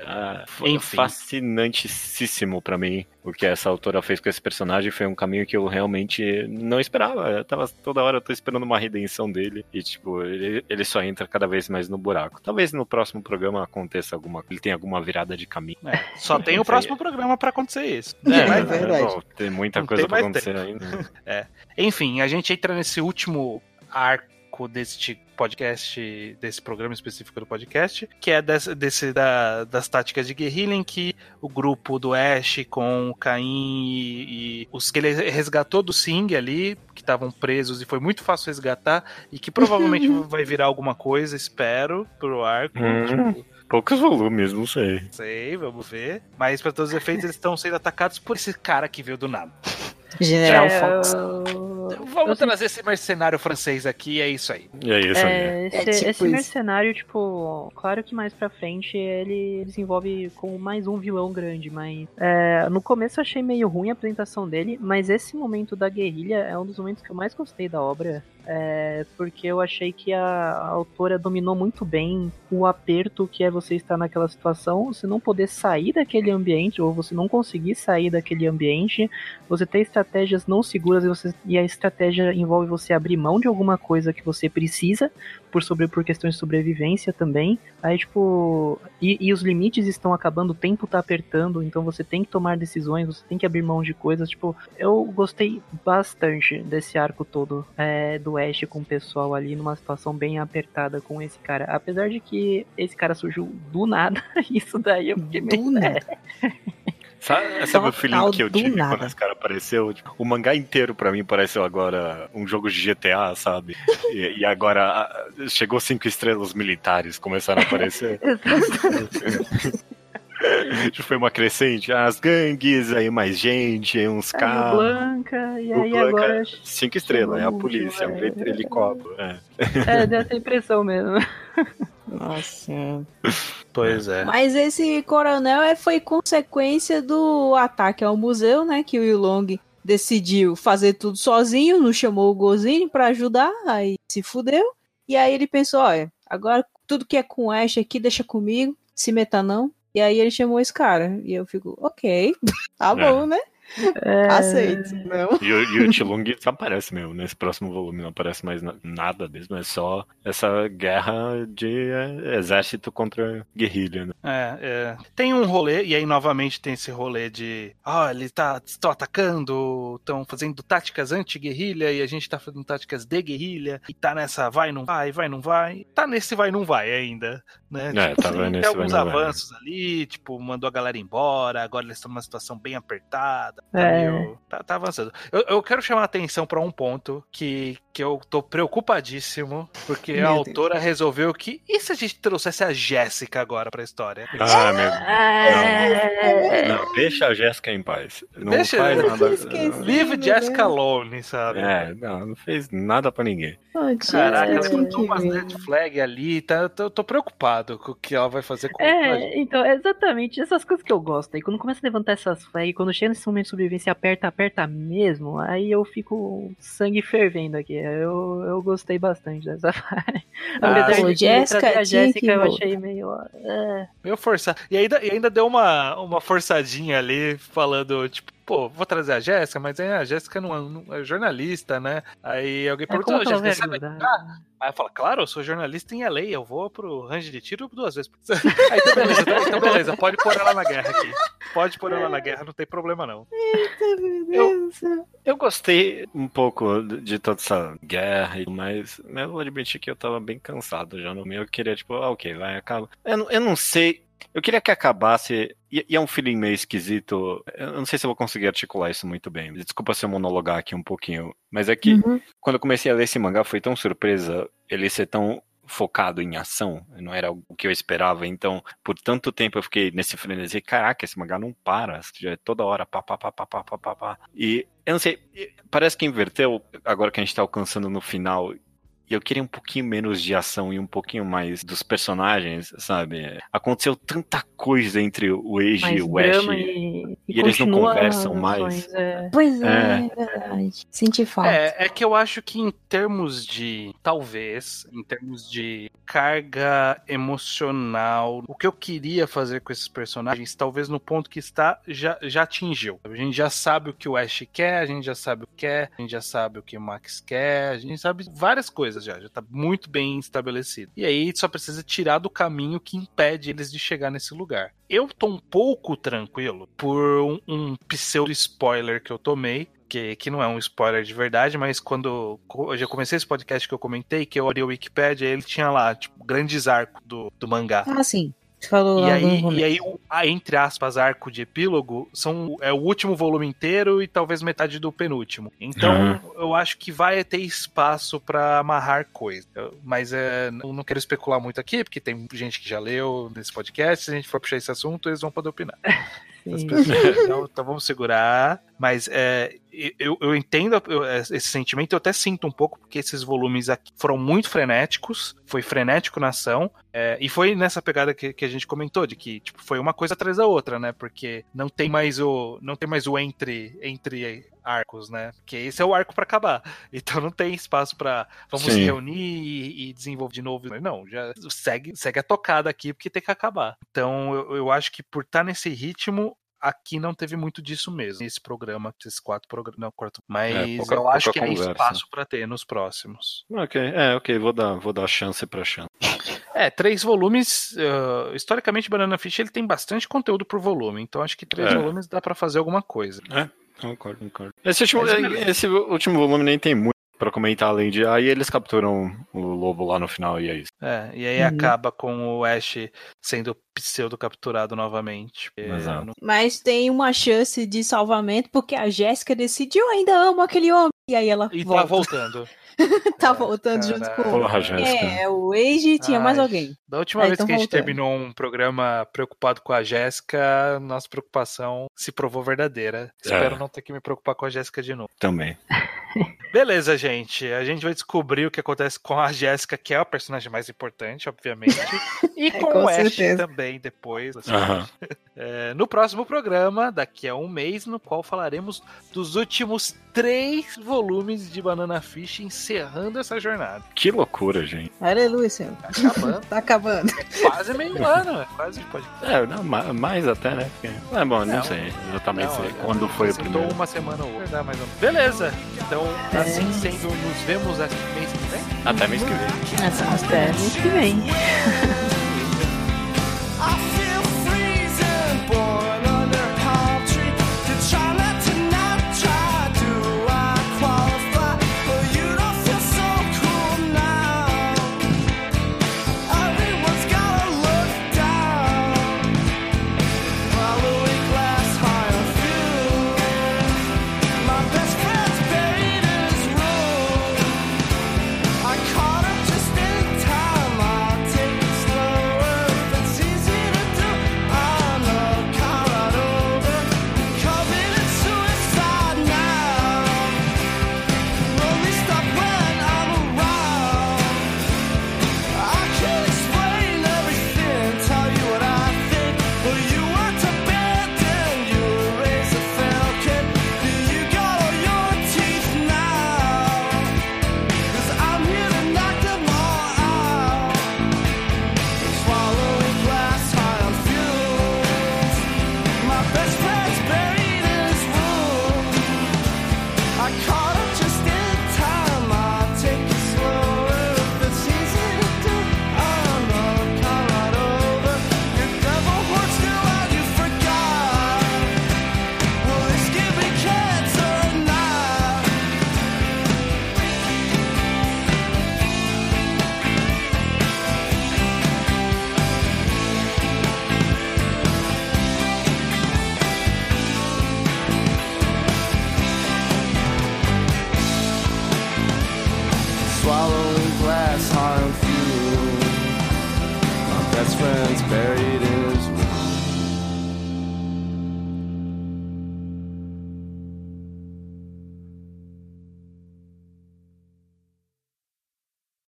Ah, foi fascinantíssimo pra mim o que essa autora fez com esse personagem. Foi um caminho que eu realmente não esperava. Eu tava toda hora eu tô esperando uma redenção dele e tipo ele, ele só entra cada vez mais no buraco. Talvez no próximo programa aconteça alguma, ele tenha alguma virada de caminho. É, só tem o próximo programa pra acontecer isso. É, Mas- verdade. bom, tem muita Não coisa tem pra mais acontecer ainda. Enfim, a gente entra nesse último arco deste podcast, desse programa específico do podcast, que é desse, desse da- das táticas de guerrilha, em que o grupo do Ash com o Caim e, e os que ele resgatou do Sing ali, que estavam presos e foi muito fácil resgatar, e que provavelmente vai virar alguma coisa, espero, pro arco. Hum. Tipo, Poucos volumes, não sei. sei, vamos ver. Mas para todos os efeitos, eles estão sendo atacados por esse cara que veio do nada. General Fox. Vamos eu trazer esse mercenário francês aqui, é isso aí. E é isso aí. É, esse, É tipo esse isso. mercenário, tipo, claro que mais pra frente ele desenvolve com mais um vilão grande, mas é, no começo eu achei meio ruim a apresentação dele, mas esse momento da guerrilha é um dos momentos que eu mais gostei da obra, é, porque eu achei que a, a autora dominou muito bem o aperto que é você estar naquela situação, você não poder sair daquele ambiente, ou você não conseguir sair daquele ambiente, você ter estratégias não seguras e, você, e a estratégia envolve você abrir mão de alguma coisa que você precisa por, sobre, por questões de sobrevivência também. Aí, tipo, e, e os limites estão acabando, o tempo tá apertando, então você tem que tomar decisões, você tem que abrir mão de coisas. Tipo, eu gostei bastante desse arco todo é, do Ash com o pessoal ali numa situação bem apertada com esse cara. Apesar de que esse cara surgiu do nada, isso daí eu fiquei meio. Do nada. Sabe, sabe o feeling que eu tive nada. quando esse cara apareceu? Tipo, o mangá inteiro pra mim pareceu agora um jogo de GTA, sabe? E, e agora ah, chegou cinco estrelas militares, começaram a aparecer. Tipo, Foi uma crescente, as gangues, aí mais gente, aí uns carros. Blanca, e aí Blanca, agora. Cinco estrelas, é a polícia, é um é. helicóptero. É. É, deu essa impressão mesmo. Nossa. Pois é. Mas esse coronel é, foi consequência do ataque ao museu, né? Que o Yulong decidiu fazer tudo sozinho, não chamou o Gozini pra ajudar, aí se fudeu. E aí ele pensou, olha, agora tudo que é com Ash aqui deixa comigo, se meta não. E aí ele chamou esse cara. E eu fico, ok, tá bom, né? É, Aceito. Não. E, o- e o Tilung desaparece mesmo, nesse próximo volume não aparece mais na- nada mesmo, é só essa guerra de é, exército contra guerrilha, né? É, é. Tem um rolê, e aí novamente tem esse rolê de. Ah, eles tá, estão atacando, estão fazendo táticas anti-guerrilha e a gente tá fazendo táticas de guerrilha. E tá nessa vai, não vai, vai, não vai. Tá nesse vai, não vai ainda. Né? É, tá tem, nesse tem vai, alguns vai. avanços ali, tipo, mandou a galera embora, agora eles estão numa situação bem apertada. Tá, É. meio- tá, tá avançando. Eu, eu quero chamar a atenção pra um ponto que, que eu tô preocupadíssimo, porque Meu a Deus. autora resolveu que. E se a gente trouxesse a Jéssica agora pra história? Ah, meu É, Não, deixa a Jéssica em paz. Não Deixa- faz eu nada. esqueci. Leave Deus. alone, sabe? É, não, não fez nada pra ninguém. Caraca, ela que umas red flag ali, tá, tô, tô preocupado com o que ela vai fazer com a gente. É, então, exatamente essas coisas que eu gosto. Aí quando começa a levantar essas flags, quando chega nesse momento de sobrevivência, aperta, aperta mesmo, aí eu fico sangue fervendo aqui. Eu, eu gostei bastante dessa parte. Ah, que Jéssica a Jéssica eu achei meio. É, Meio forçar. E ainda, e ainda deu uma, uma forçadinha ali, falando, tipo, pô, vou trazer a Jéssica, mas aí a Jéssica não, é- não é jornalista, né? Aí alguém é perguntou, como "Ô, que ela Jéssica, vai você sabe ajudar? atirar?" Aí fala, claro, eu sou jornalista em LA, eu vou pro range de tiro duas vezes. por semana." Aí então beleza, então, então beleza, pode pôr ela na guerra aqui. Pode pôr ela na guerra, não tem problema não. Céu. Eu gostei um pouco de toda essa guerra, e mas eu vou admitir que eu tava bem cansado já no meio. Eu queria, tipo, ah, ok, vai, acaba. Eu, eu não sei. Eu queria que acabasse. E, e é um feeling meio esquisito. Eu não sei se eu vou conseguir articular isso muito bem. Desculpa se eu monologar aqui um pouquinho. Mas é que uhum. quando eu comecei a ler esse mangá, foi tão surpresa ele ser tão focado em ação, não era o que eu esperava, então por tanto tempo eu fiquei nesse frenesi, caraca, esse mangá não para, já é toda hora, pá, pá, pá, pá, pá, pá, pá, e eu não sei, parece que inverteu agora que a gente tá alcançando no final e eu queria um pouquinho menos de ação e um pouquinho mais dos personagens, sabe? Aconteceu tanta coisa entre o Age e o Ash drama e, e eles não conversam mais. é. Pois é, É. é verdade. Senti falta. É, é que eu acho que em termos de, talvez, em termos de carga emocional, o que eu queria fazer com esses personagens, talvez no ponto que está, já, já atingiu. A gente já sabe o que o Ash quer, a gente já sabe o que quer, a gente já sabe o que o Max quer, a gente sabe várias coisas já, já tá muito bem estabelecido. E aí só precisa tirar do caminho que impede eles de chegar nesse lugar. Eu tô um pouco tranquilo por um, um pseudo spoiler que eu tomei, que, que não é um spoiler de verdade, mas quando eu já comecei esse podcast que eu comentei, que eu abri o Wikipedia, ele tinha lá, tipo, grandes arcos do, do mangá. Ah, sim. Falou E aí, e aí a, entre aspas, arco de epílogo são, é o último volume inteiro e talvez metade do penúltimo. Então, eu acho que vai ter espaço pra amarrar coisa. Mas é, não, não quero especular muito aqui, porque tem gente que já leu nesse podcast. Se a gente for puxar esse assunto, eles vão poder opinar. Então, então vamos segurar. Mas é, eu, eu entendo eu- esse sentimento, eu até sinto um pouco, porque esses volumes aqui foram muito frenéticos, foi frenético na ação, é, e foi nessa pegada que, que a gente comentou, de que tipo, foi uma coisa atrás da outra, né? Porque não tem mais o. Não tem mais o entre, entre arcos, né? Porque esse é o arco pra acabar. Então não tem espaço pra vamos Sim. se reunir e, e desenvolver de novo. Não, já segue, segue a tocada aqui porque tem que acabar. Então eu, eu acho que por estar nesse ritmo, aqui não teve muito disso mesmo. Nesse programa, esses quatro programas. Não, quarto. Mas É, pouca- eu acho que há conversa. espaço pra ter nos próximos. Ok, é, ok, vou dar, vou dar chance pra chance. É, três volumes. uh, historicamente, Banana Fish ele tem bastante conteúdo por volume. Então acho que três É. volumes dá pra fazer alguma coisa. Concordo, concordo. Esse último, Mas beleza. esse último volume nem tem muito pra comentar além de. Aí eles capturam o lobo lá no final e é isso. É, e aí Uhum. acaba com o Ash sendo pseudo capturado novamente. É, Exato. não- Mas tem uma chance de salvamento porque a Jéssica decidiu ainda amo aquele homem. E aí ela E volta. tá voltando. tá É, voltando junto caralho. com Porra, Jéssica. É, o Age e tinha mais Ai, alguém. Da última Ah, vez então que a gente voltando. terminou um programa preocupado com a Jéssica, nossa preocupação se provou verdadeira. Espero não ter que me preocupar com a Jéssica de novo. Também. Beleza, gente. A gente vai descobrir o que acontece com a Jéssica, que é a personagem mais importante, obviamente. E com, com o Ash certeza. também depois. assim. É, no próximo programa, daqui a um mês, no qual falaremos dos últimos três volumes de Banana Fish encerrando essa jornada. Que loucura, gente. Aleluia, Senhor. Tá acabando. Tá acabando. quase meio ano, é quase pode. É, não, ma- mais até, né? Porque- É bom, não, Não. sei exatamente Não, sei olha, quando foi o primeiro. uma semana ou outra. Beleza. Então, É. assim sendo, nos vemos aqui mês que vem. Até mês que vem. Até mês que vem.